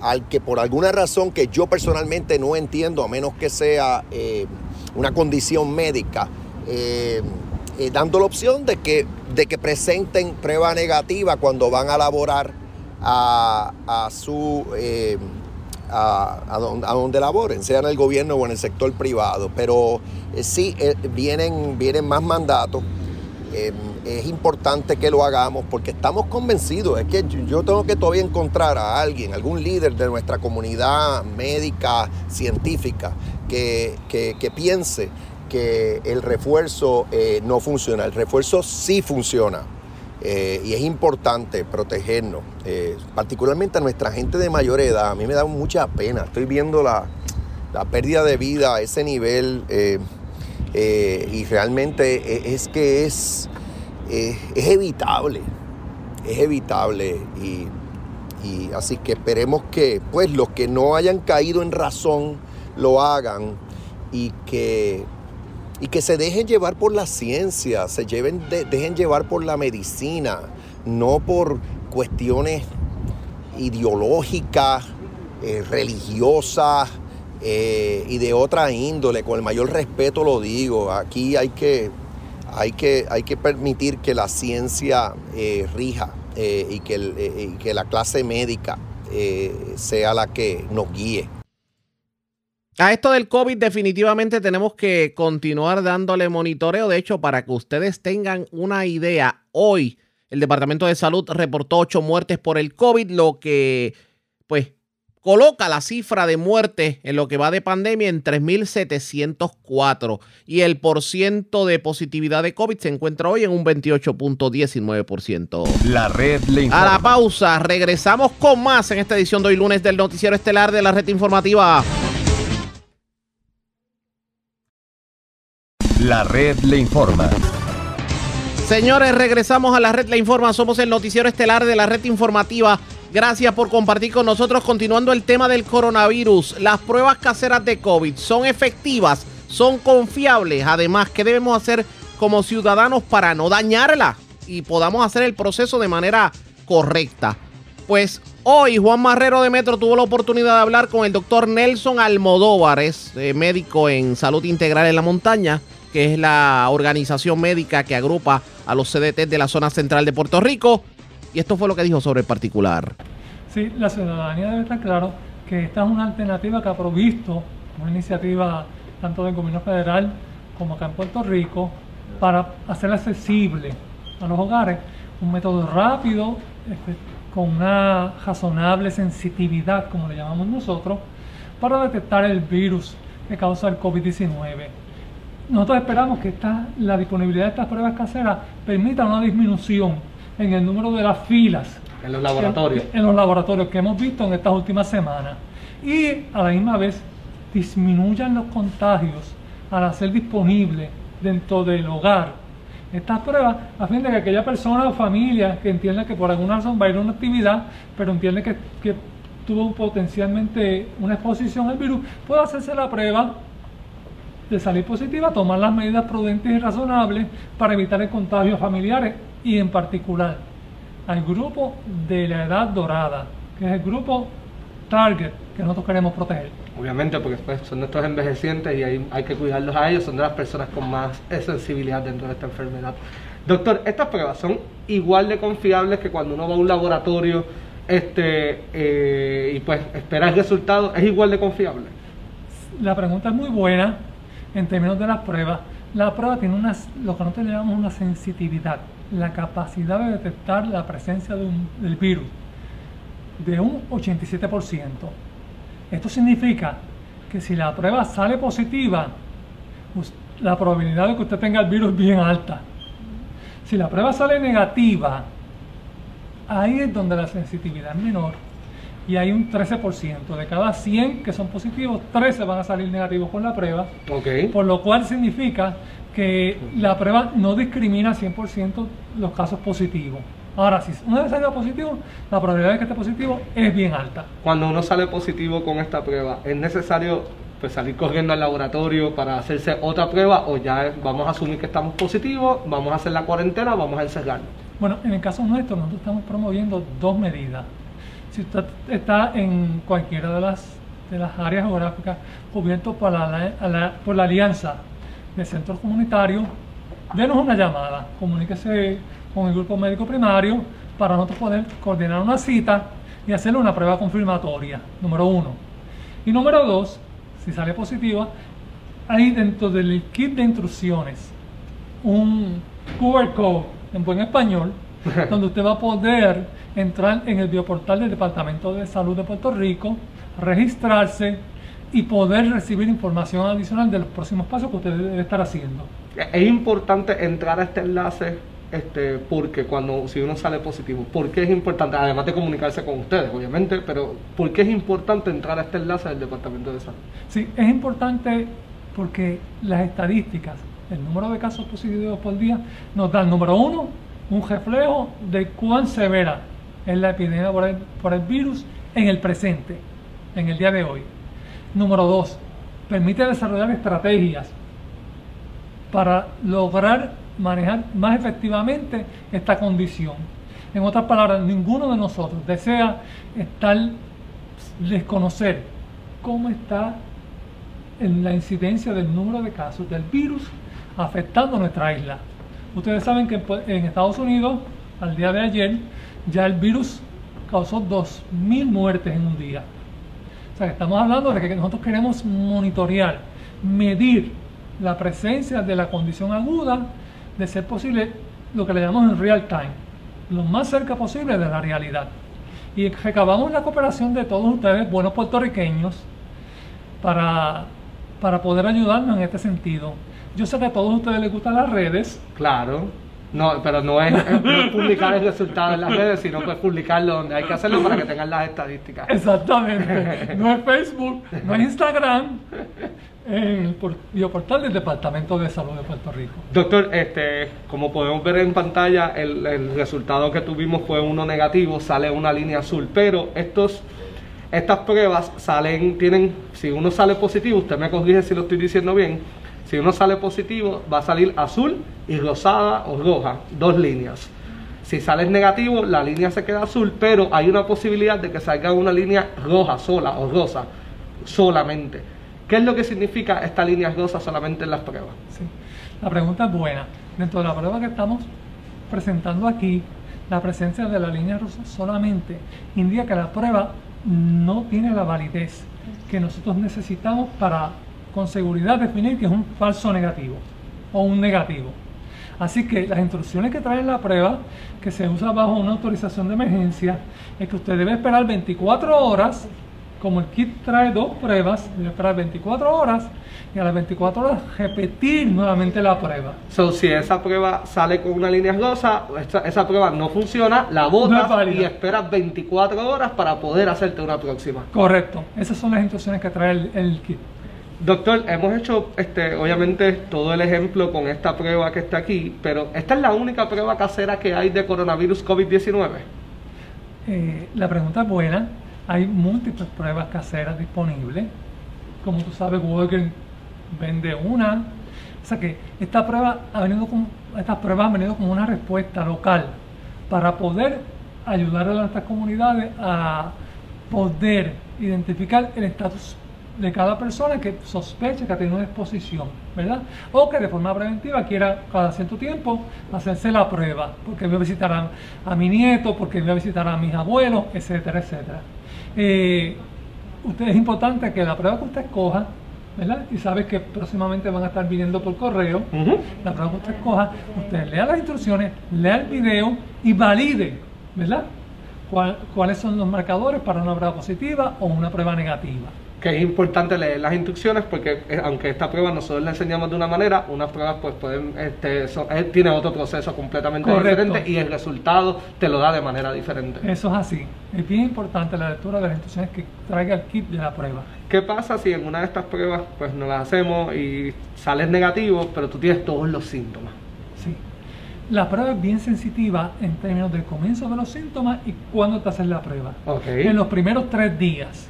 al que por alguna razón que yo personalmente no entiendo, a menos que sea eh, una condición médica, eh, dando la opción de que, de que presenten prueba negativa cuando van a laborar a, a su a, donde, laboren, sea en el gobierno o en el sector privado. Pero eh, sí, eh, vienen, vienen más mandatos. Eh, es importante que lo hagamos porque estamos convencidos. Es que yo tengo que todavía encontrar a alguien, algún líder de nuestra comunidad médica, científica, que, que piense que el refuerzo no funciona. El refuerzo sí funciona. Eh, y es importante protegernos, eh, particularmente a nuestra gente de mayor edad. A mí me da mucha pena. Estoy viendo la, pérdida de vida a ese nivel eh, y realmente e, es, que es, es evitable. Es evitable y, y así que esperemos que pues los que no hayan caído en razón lo hagan y que y que se dejen llevar por la ciencia, se lleven, dejen llevar por la medicina, no por cuestiones ideológicas, eh, religiosas eh, y de otra índole. Con el mayor respeto lo digo, aquí hay que, hay que, hay que permitir que la ciencia eh, rija y que, y, que, la clase médica sea la que nos guíe. A esto del COVID definitivamente tenemos que continuar dándole monitoreo. De hecho, para que ustedes tengan una idea, hoy el Departamento de Salud reportó ocho muertes por el COVID, lo que pues coloca la cifra de muertes en lo que va de pandemia en 3.704 y el porciento de positividad de COVID se encuentra hoy en un 28.19%. La red le A la pausa, regresamos con más en esta edición de hoy lunes del Noticiero Estelar de la Red Informativa. La red le informa. Señores, regresamos a la red le informa. Somos el noticiero estelar de la red informativa. Gracias por compartir con nosotros. Continuando el tema del coronavirus, las pruebas caseras de COVID son efectivas, son confiables. Además, ¿qué debemos hacer como ciudadanos para no dañarla y podamos hacer el proceso de manera correcta? Pues hoy Juan Marrero de Metro tuvo la oportunidad de hablar con el doctor Nelson Almodóvar, es eh, médico en salud integral en la montaña que es la organización médica que agrupa a los CDT de la zona central de Puerto Rico. Y esto fue lo que dijo sobre el particular. Sí, la ciudadanía debe estar claro que esta es una alternativa que ha provisto una iniciativa tanto del gobierno federal como acá en Puerto Rico para hacer accesible a los hogares un método rápido, este, con una razonable sensitividad, como le llamamos nosotros, para detectar el virus que causa el COVID-19 nosotros esperamos que esta, la disponibilidad de estas pruebas caseras permita una disminución en el número de las filas. En los laboratorios. en los laboratorios que hemos visto en estas últimas semanas. Y a la misma vez disminuyan los contagios al hacer disponible dentro del hogar estas pruebas a fin de que aquella persona o familia que entienda que por alguna razón va a ir a una actividad, pero entiende que, que tuvo potencialmente una exposición al virus, pueda hacerse la prueba de salir positiva, tomar las medidas prudentes y razonables para evitar el contagio familiares y en particular al grupo de la edad dorada, que es el grupo target que nosotros queremos proteger. Obviamente, porque pues, son nuestros envejecientes y hay, hay que cuidarlos a ellos, son de las personas con más sensibilidad dentro de esta enfermedad. Doctor, estas pruebas son igual de confiables que cuando uno va a un laboratorio este, eh, y pues espera el resultado, ¿es igual de confiable? la pregunta es muy buena en términos de las pruebas. La prueba tiene unas, lo que nosotros llamamos una sensitividad, la capacidad de detectar la presencia del virus de un 87%. Esto significa que si la prueba sale positiva, la probabilidad de que usted tenga el virus es bien alta. Si la prueba sale negativa, ahí es donde la sensitividad es menor y hay un 13%. De cada 100 que son positivos, 13 van a salir negativos con la prueba. Por lo cual significa que la prueba no discrimina 100% los casos positivos. Ahora, si una vez salga positivo, la probabilidad de que esté positivo es bien alta. Cuando uno sale positivo con esta prueba, ¿es necesario pues, salir corriendo al laboratorio para hacerse otra prueba o ya vamos a asumir que estamos positivos, vamos a hacer la cuarentena, vamos a encerrarnos? Bueno, en el caso nuestro, nosotros estamos promoviendo dos medidas. Si usted está en cualquiera de las, de las áreas geográficas cubiertas por la, la- por la alianza de centros comunitarios, denos una llamada, comuníquese con el grupo médico primario para nosotros poder coordinar una cita y hacerle una prueba confirmatoria, número uno. Y número dos, si sale positiva, hay dentro del kit de instrucciones un QR code en buen español, donde usted va a poder entrar en el bioportal del Departamento de Salud de Puerto Rico, registrarse y poder recibir información adicional de los próximos pasos que usted debe estar haciendo. Es importante entrar a este enlace este, porque cuando si uno sale positivo, ¿por qué es importante? Además de comunicarse con ustedes, obviamente, pero ¿por qué es importante entrar a este enlace del Departamento de Salud? Sí, es importante porque las estadísticas, el número de casos positivos por día, nos dan, número uno, un reflejo de cuán severa es la epidemia por el, virus en el presente, en el día de hoy. Número dos, permite desarrollar estrategias para lograr manejar más efectivamente esta condición. En otras palabras, ninguno de nosotros desea estar desconocer cómo está en la incidencia del número de casos del virus afectando nuestra isla. Ustedes saben que pues, en Estados Unidos, al día de ayer, ya el virus causó 2.000 muertes en un día. O sea, estamos hablando de que nosotros queremos monitorear, medir la presencia de la condición aguda, de ser posible lo que le llamamos en real time, lo más cerca posible de la realidad. Y recabamos la cooperación de todos ustedes, buenos puertorriqueños, para, para poder ayudarnos en este sentido. Yo sé que a todos ustedes les gustan las redes. Claro. No, pero no es, no es publicar el resultado en las redes, sino pues publicarlo donde hay que hacerlo para que tengan las estadísticas. Exactamente. No es Facebook, no es Instagram, en el por- bioportal del Departamento de Salud de Puerto Rico. Doctor, este, como podemos ver en pantalla, el, el resultado que tuvimos fue uno negativo, sale una línea azul, pero estos, estas pruebas salen, tienen, si uno sale positivo, usted me corrige si lo estoy diciendo bien, si uno sale positivo va a salir azul y rosada o roja, dos líneas. Si sales negativo, la línea se queda azul, pero hay una posibilidad de que salga una línea roja sola o rosa solamente. ¿Qué es lo que significa esta línea rosa solamente en las pruebas? Sí. La pregunta es buena. Dentro de la prueba que estamos presentando aquí, la presencia de la línea rosa solamente indica que la prueba no tiene la validez que nosotros necesitamos para con seguridad definir que es un falso negativo o un negativo. Así que las instrucciones que trae la prueba, que se usa bajo una autorización de emergencia, es que usted debe esperar 24 horas, como el kit trae dos pruebas, debe esperar 24 horas y a las 24 horas repetir nuevamente la prueba. So, si esa prueba sale con una línea rosa, esa, esa prueba no funciona, la No es botas y esperas 24 horas para poder hacerte una próxima. Correcto, esas son las instrucciones que trae el, el kit. Doctor, hemos hecho, este, obviamente, todo el ejemplo con esta prueba que está aquí, pero esta es la única prueba casera que hay de coronavirus COVID-19. Eh, la pregunta es buena. Hay múltiples pruebas caseras disponibles. Como tú sabes, Walgreens vende una. O sea que esta prueba ha venido con, estas pruebas han venido como una respuesta local para poder ayudar a nuestras comunidades a poder identificar el estatus de cada persona que sospecha que ha tenido una exposición, ¿verdad? O que de forma preventiva quiera cada cierto tiempo hacerse la prueba, porque voy a visitar a, a mi nieto, porque voy a visitar a mis abuelos, etcétera, etcétera. Eh, usted es importante que la prueba que usted escoja ¿verdad? Y sabes que próximamente van a estar viniendo por correo. La prueba que usted coja, usted lea las instrucciones, lea el video y valide, ¿verdad? cuáles son los marcadores para una prueba positiva o una prueba negativa que es importante leer las instrucciones porque eh, aunque esta prueba nosotros la enseñamos de una manera, unas pruebas pues pueden, este, eh, tiene otro proceso completamente diferente y el resultado te lo da de manera diferente. Eso es así. Es bien importante la lectura de las instrucciones que traiga el kit de la prueba. ¿Qué pasa si en una de estas pruebas pues no las hacemos y sales negativo, pero tú tienes todos los síntomas? Sí. La prueba es bien sensitiva en términos del comienzo de los síntomas y cuándo te haces la prueba. En los primeros tres días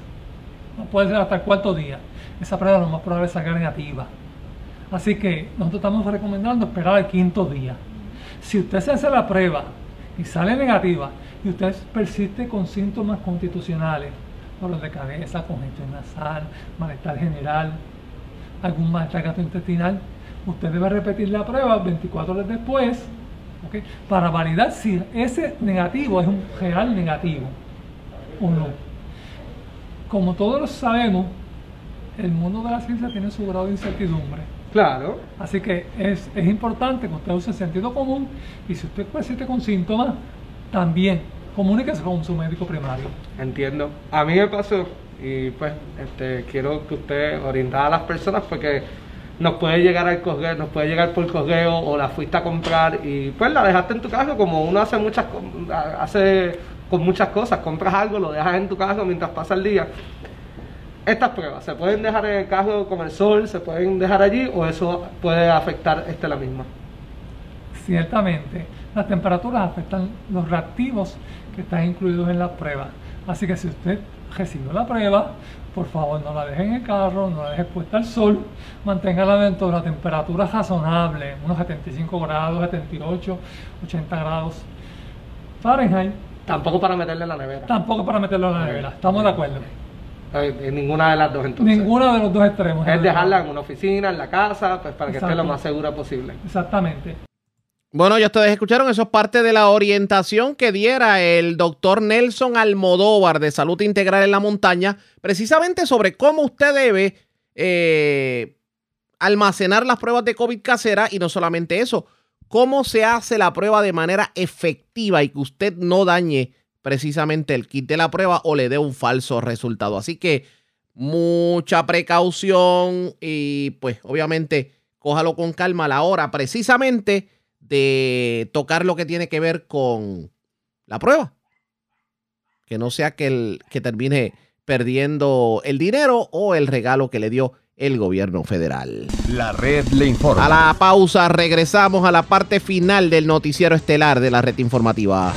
no puede ser hasta el cuarto día. Esa prueba lo más probable es sacar negativa. Así que nosotros estamos recomendando esperar al quinto día. Si usted se hace la prueba y sale negativa y usted persiste con síntomas constitucionales, dolor de cabeza, congestión nasal, malestar general, algún malestar gastrointestinal, usted debe repetir la prueba 24 horas después para validar si ese negativo es un real negativo o no como todos sabemos, el mundo de la ciencia tiene su grado de incertidumbre. Claro. Así que es, importante que usted use sentido común y si usted persiste con síntomas, también comuníquese con su médico primario. Entiendo. A mí me pasó y pues este, quiero que usted orientara a las personas porque nos puede llegar al correo, nos puede llegar por correo o la fuiste a comprar y pues la dejaste en tu casa como uno hace muchas hace con muchas cosas. Compras algo, lo dejas en tu carro mientras pasa el día. Estas pruebas se pueden dejar en el carro con el sol, se pueden dejar allí o eso puede afectar este la misma. Ciertamente, las temperaturas afectan los reactivos que están incluidos en la prueba. Así que si usted recibió la prueba, por favor no la deje en el carro, no la deje puesta al sol, manténgala dentro de la temperatura razonable, unos 75 grados, 78, 80 grados Fahrenheit Tampoco para meterle en la nevera. Tampoco para meterlo en la nevera, estamos de acuerdo. En ninguna de las dos entonces. Ninguna de los dos extremos. Es dejarla en una oficina, en la casa, pues para que esté lo más segura posible. Exactamente. Bueno, ya ustedes escucharon, eso es parte de la orientación que diera el doctor Nelson Almodóvar de Salud Integral en la Montaña, precisamente sobre cómo usted debe eh, almacenar las pruebas de COVID casera y no solamente eso, cómo se hace la prueba de manera efectiva y que usted no dañe precisamente el kit de la prueba o le dé un falso resultado. Así que mucha precaución y pues obviamente cójalo con calma a la hora precisamente de tocar lo que tiene que ver con la prueba. Que no sea que, el, que termine perdiendo el dinero o el regalo que le dio el gobierno federal. La red le informa. A la pausa regresamos a la parte final del noticiero estelar de la red informativa.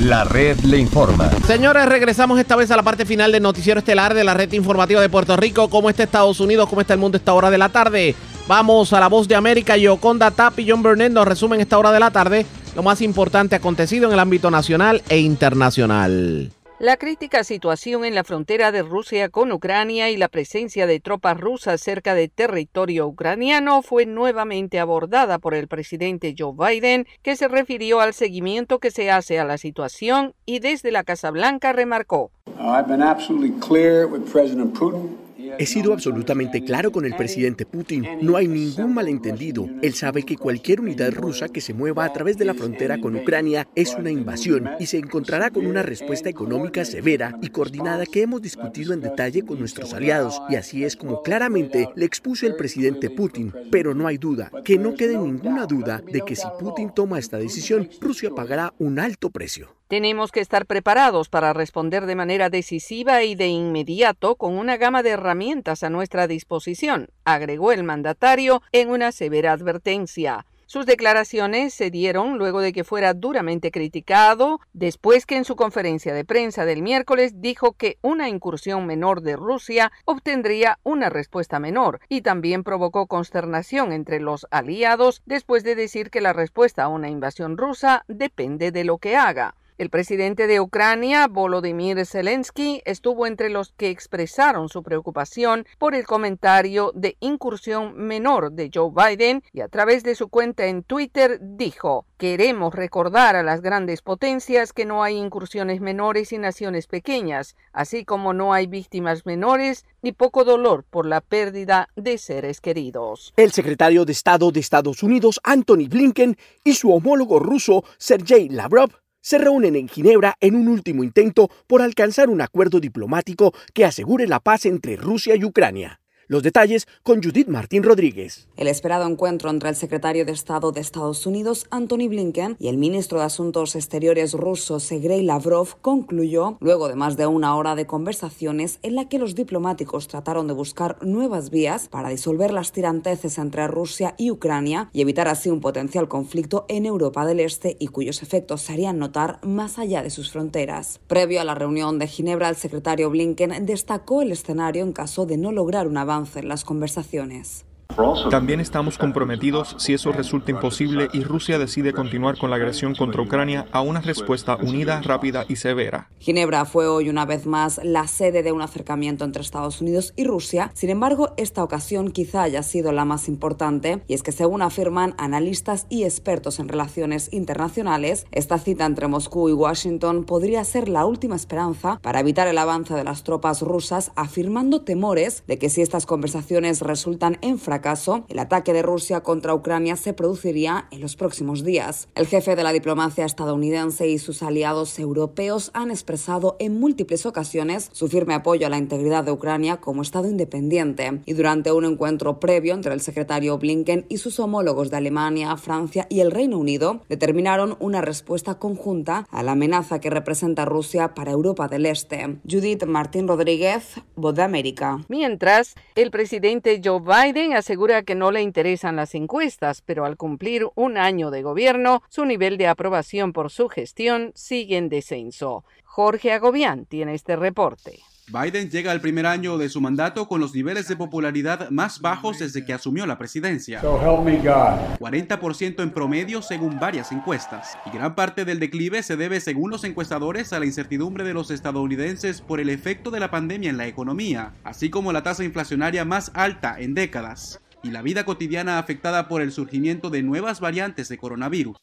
La red le informa. Señores, regresamos esta vez a la parte final del noticiero estelar de la red informativa de Puerto Rico. ¿Cómo está Estados Unidos? ¿Cómo está el mundo a esta hora de la tarde? Vamos a la voz de América. Yoconda Tap y John Burnett nos resumen esta hora de la tarde lo más importante acontecido en el ámbito nacional e internacional. La crítica situación en la frontera de Rusia con Ucrania y la presencia de tropas rusas cerca de territorio ucraniano fue nuevamente abordada por el presidente Joe Biden, que se refirió al seguimiento que se hace a la situación y desde la Casa Blanca remarcó. He sido absolutamente claro con el presidente Putin. No hay ningún malentendido. Él sabe que cualquier unidad rusa que se mueva a través de la frontera con Ucrania es una invasión y se encontrará con una respuesta económica severa y coordinada que hemos discutido en detalle con nuestros aliados. Y así es como claramente le expuso el presidente Putin. Pero no hay duda, que no quede ninguna duda de que si Putin toma esta decisión, Rusia pagará un alto precio. Tenemos que estar preparados para responder de manera decisiva y de inmediato con una gama de herramientas a nuestra disposición, agregó el mandatario en una severa advertencia. Sus declaraciones se dieron luego de que fuera duramente criticado, después que en su conferencia de prensa del miércoles dijo que una incursión menor de Rusia obtendría una respuesta menor y también provocó consternación entre los aliados después de decir que la respuesta a una invasión rusa depende de lo que haga. El presidente de Ucrania, Volodymyr Zelensky, estuvo entre los que expresaron su preocupación por el comentario de incursión menor de Joe Biden y a través de su cuenta en Twitter dijo, queremos recordar a las grandes potencias que no hay incursiones menores y naciones pequeñas, así como no hay víctimas menores ni poco dolor por la pérdida de seres queridos. El secretario de Estado de Estados Unidos, Anthony Blinken, y su homólogo ruso, Sergei Lavrov, se reúnen en Ginebra en un último intento por alcanzar un acuerdo diplomático que asegure la paz entre Rusia y Ucrania. Los detalles con Judith Martín Rodríguez. El esperado encuentro entre el secretario de Estado de Estados Unidos, Anthony Blinken, y el ministro de Asuntos Exteriores ruso, Sergei Lavrov, concluyó luego de más de una hora de conversaciones en la que los diplomáticos trataron de buscar nuevas vías para disolver las tiranteces entre Rusia y Ucrania y evitar así un potencial conflicto en Europa del Este y cuyos efectos se harían notar más allá de sus fronteras. Previo a la reunión de Ginebra, el secretario Blinken destacó el escenario en caso de no lograr un avance las conversaciones. También estamos comprometidos, si eso resulta imposible y Rusia decide continuar con la agresión contra Ucrania, a una respuesta unida, rápida y severa. Ginebra fue hoy una vez más la sede de un acercamiento entre Estados Unidos y Rusia. Sin embargo, esta ocasión quizá haya sido la más importante, y es que según afirman analistas y expertos en relaciones internacionales, esta cita entre Moscú y Washington podría ser la última esperanza para evitar el avance de las tropas rusas, afirmando temores de que si estas conversaciones resultan en fracaso, caso, el ataque de Rusia contra Ucrania se produciría en los próximos días. El jefe de la diplomacia estadounidense y sus aliados europeos han expresado en múltiples ocasiones su firme apoyo a la integridad de Ucrania como Estado independiente y durante un encuentro previo entre el secretario Blinken y sus homólogos de Alemania, Francia y el Reino Unido determinaron una respuesta conjunta a la amenaza que representa Rusia para Europa del Este. Judith Martín Rodríguez, Voz de América. Mientras, el presidente Joe Biden asegura que no le interesan las encuestas, pero al cumplir un año de gobierno, su nivel de aprobación por su gestión sigue en descenso. Jorge Agobián tiene este reporte. Biden llega al primer año de su mandato con los niveles de popularidad más bajos desde que asumió la presidencia. 40% en promedio según varias encuestas. Y gran parte del declive se debe, según los encuestadores, a la incertidumbre de los estadounidenses por el efecto de la pandemia en la economía, así como la tasa inflacionaria más alta en décadas y la vida cotidiana afectada por el surgimiento de nuevas variantes de coronavirus.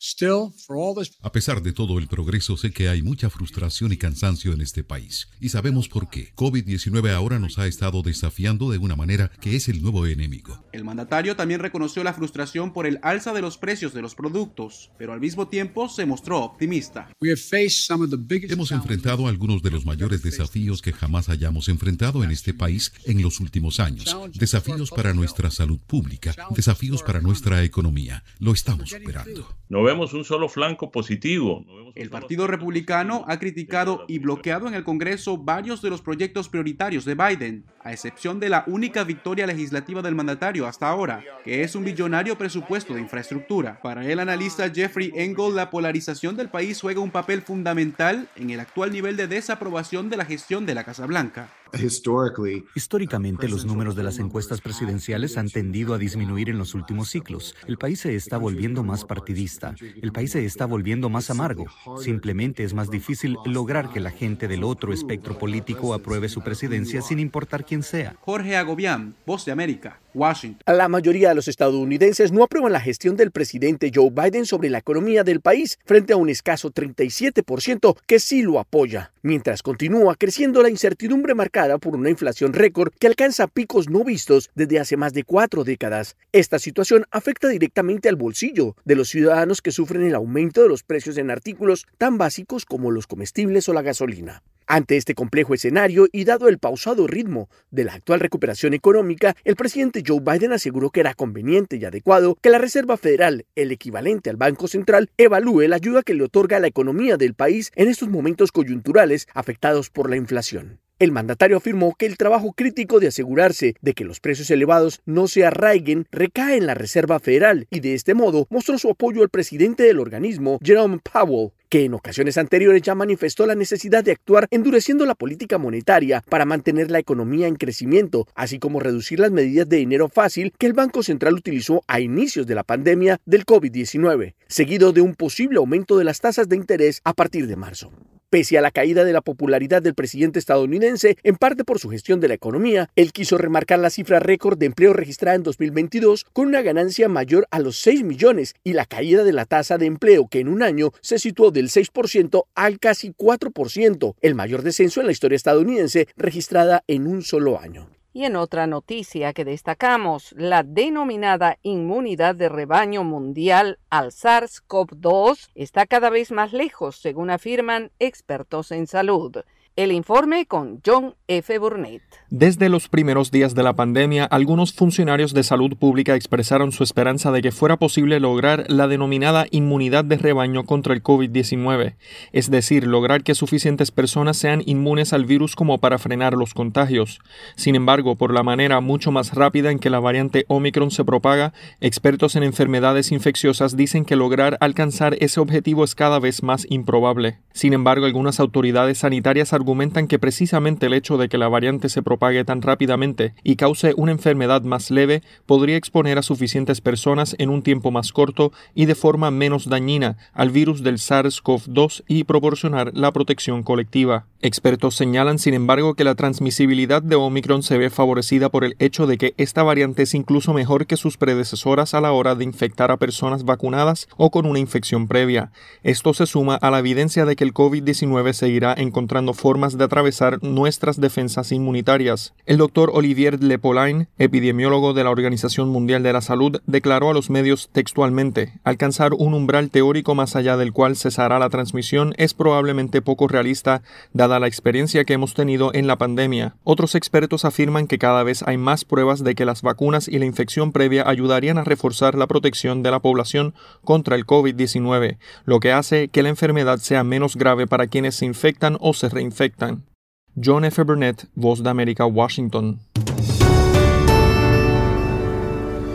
A pesar de todo el progreso, sé que hay mucha frustración y cansancio en este país. Y sabemos por qué. COVID-19 ahora nos ha estado desafiando de una manera que es el nuevo enemigo. El mandatario también reconoció la frustración por el alza de los precios de los productos, pero al mismo tiempo se mostró optimista. Hemos enfrentado algunos de los mayores desafíos que jamás hayamos enfrentado en este país en los últimos años. Desafíos para nuestra salud pública, desafíos para nuestra economía. Lo estamos superando. No vemos un solo flanco positivo. El Partido Republicano ha criticado y bloqueado en el Congreso varios de los proyectos prioritarios de Biden, a excepción de la única victoria legislativa del mandatario hasta ahora, que es un billonario presupuesto de infraestructura. Para el analista Jeffrey Engel, la polarización del país juega un papel fundamental en el actual nivel de desaprobación de la gestión de la Casa Blanca. Históricamente, los números de las encuestas presidenciales han tendido a disminuir en los últimos ciclos. El país se está volviendo más partidista. El país se está volviendo más amargo. Simplemente es más difícil lograr que la gente del otro espectro político apruebe su presidencia sin importar quién sea. Jorge Agobián, Voz de América, Washington. La mayoría de los estadounidenses no aprueban la gestión del presidente Joe Biden sobre la economía del país, frente a un escaso 37% que sí lo apoya, mientras continúa creciendo la incertidumbre marcada por una inflación récord que alcanza picos no vistos desde hace más de cuatro décadas. Esta situación afecta directamente al bolsillo de los ciudadanos que sufren el aumento de los precios en artículos tan básicos como los comestibles o la gasolina. Ante este complejo escenario y dado el pausado ritmo de la actual recuperación económica, el presidente Joe Biden aseguró que era conveniente y adecuado que la Reserva Federal, el equivalente al Banco Central, evalúe la ayuda que le otorga a la economía del país en estos momentos coyunturales afectados por la inflación. El mandatario afirmó que el trabajo crítico de asegurarse de que los precios elevados no se arraiguen recae en la Reserva Federal y de este modo mostró su apoyo al presidente del organismo, Jerome Powell, que en ocasiones anteriores ya manifestó la necesidad de actuar endureciendo la política monetaria para mantener la economía en crecimiento, así como reducir las medidas de dinero fácil que el Banco Central utilizó a inicios de la pandemia del COVID-19, seguido de un posible aumento de las tasas de interés a partir de marzo. Pese a la caída de la popularidad del presidente estadounidense, en parte por su gestión de la economía, él quiso remarcar la cifra récord de empleo registrada en 2022 con una ganancia mayor a los 6 millones y la caída de la tasa de empleo que en un año se situó del 6% al casi 4%, el mayor descenso en la historia estadounidense registrada en un solo año. Y en otra noticia que destacamos, la denominada inmunidad de rebaño mundial al SARS-CoV-2 está cada vez más lejos, según afirman expertos en salud. El informe con John F. Burnett. Desde los primeros días de la pandemia, algunos funcionarios de salud pública expresaron su esperanza de que fuera posible lograr la denominada inmunidad de rebaño contra el COVID-19, es decir, lograr que suficientes personas sean inmunes al virus como para frenar los contagios. Sin embargo, por la manera mucho más rápida en que la variante Omicron se propaga, expertos en enfermedades infecciosas dicen que lograr alcanzar ese objetivo es cada vez más improbable. Sin embargo, algunas autoridades sanitarias argumentan que precisamente el hecho de que la variante se propague tan rápidamente y cause una enfermedad más leve podría exponer a suficientes personas en un tiempo más corto y de forma menos dañina al virus del SARS-CoV-2 y proporcionar la protección colectiva. Expertos señalan, sin embargo, que la transmisibilidad de Omicron se ve favorecida por el hecho de que esta variante es incluso mejor que sus predecesoras a la hora de infectar a personas vacunadas o con una infección previa. Esto se suma a la evidencia de que el COVID-19 seguirá encontrando formas de atravesar nuestras defensas inmunitarias. El doctor Olivier Lepoline, epidemiólogo de la Organización Mundial de la Salud, declaró a los medios textualmente, alcanzar un umbral teórico más allá del cual cesará la transmisión es probablemente poco realista, dada la experiencia que hemos tenido en la pandemia. Otros expertos afirman que cada vez hay más pruebas de que las vacunas y la infección previa ayudarían a reforzar la protección de la población contra el COVID-19, lo que hace que la enfermedad sea menos grave para quienes se infectan o se reinfectan. John F. Burnett, Voz de América, Washington.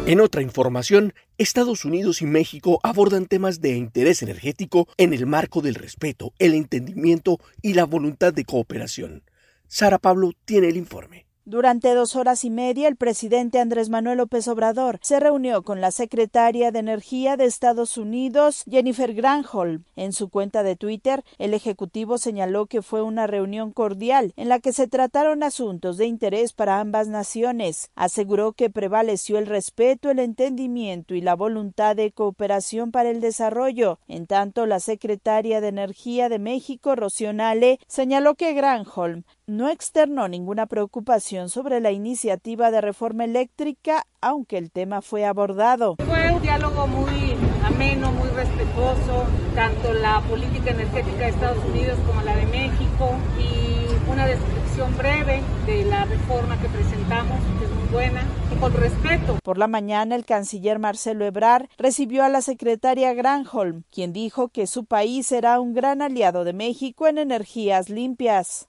En otra información, Estados Unidos y México abordan temas de interés energético en el marco del respeto, el entendimiento y la voluntad de cooperación. Sara Pablo tiene el informe. Durante dos horas y media, el presidente Andrés Manuel López Obrador se reunió con la secretaria de Energía de Estados Unidos, Jennifer Granholm. En su cuenta de Twitter, el ejecutivo señaló que fue una reunión cordial en la que se trataron asuntos de interés para ambas naciones. Aseguró que prevaleció el respeto, el entendimiento y la voluntad de cooperación para el desarrollo. En tanto, la secretaria de Energía de México, Rocío Nale, señaló que Granholm no externó ninguna preocupación sobre la iniciativa de reforma eléctrica, aunque el tema fue abordado. Fue un diálogo muy ameno, muy respetuoso, tanto la política energética de Estados Unidos como la de México y una descripción breve de la reforma que presentamos, que es muy buena, con respeto. Por la mañana, el canciller Marcelo Ebrard recibió a la secretaria Granholm, quien dijo que su país será un gran aliado de México en energías limpias.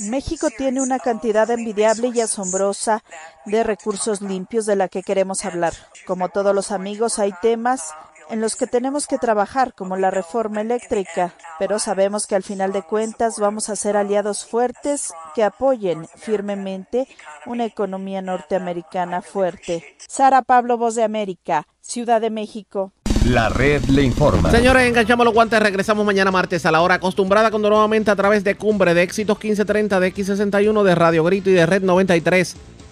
México tiene una cantidad envidiable y asombrosa de recursos limpios de la que queremos hablar. Como todos los amigos, hay temas en los que tenemos que trabajar, como la reforma eléctrica, pero sabemos que al final de cuentas vamos a ser aliados fuertes que apoyen firmemente una economía norteamericana fuerte. Sara Pablo, Voz de América, Ciudad de México. La red le informa. Señores, enganchamos los guantes. Regresamos mañana martes a la hora acostumbrada, cuando nuevamente a través de Cumbre, de Éxitos 1530, de X61, de Radio Grito y de Red 93,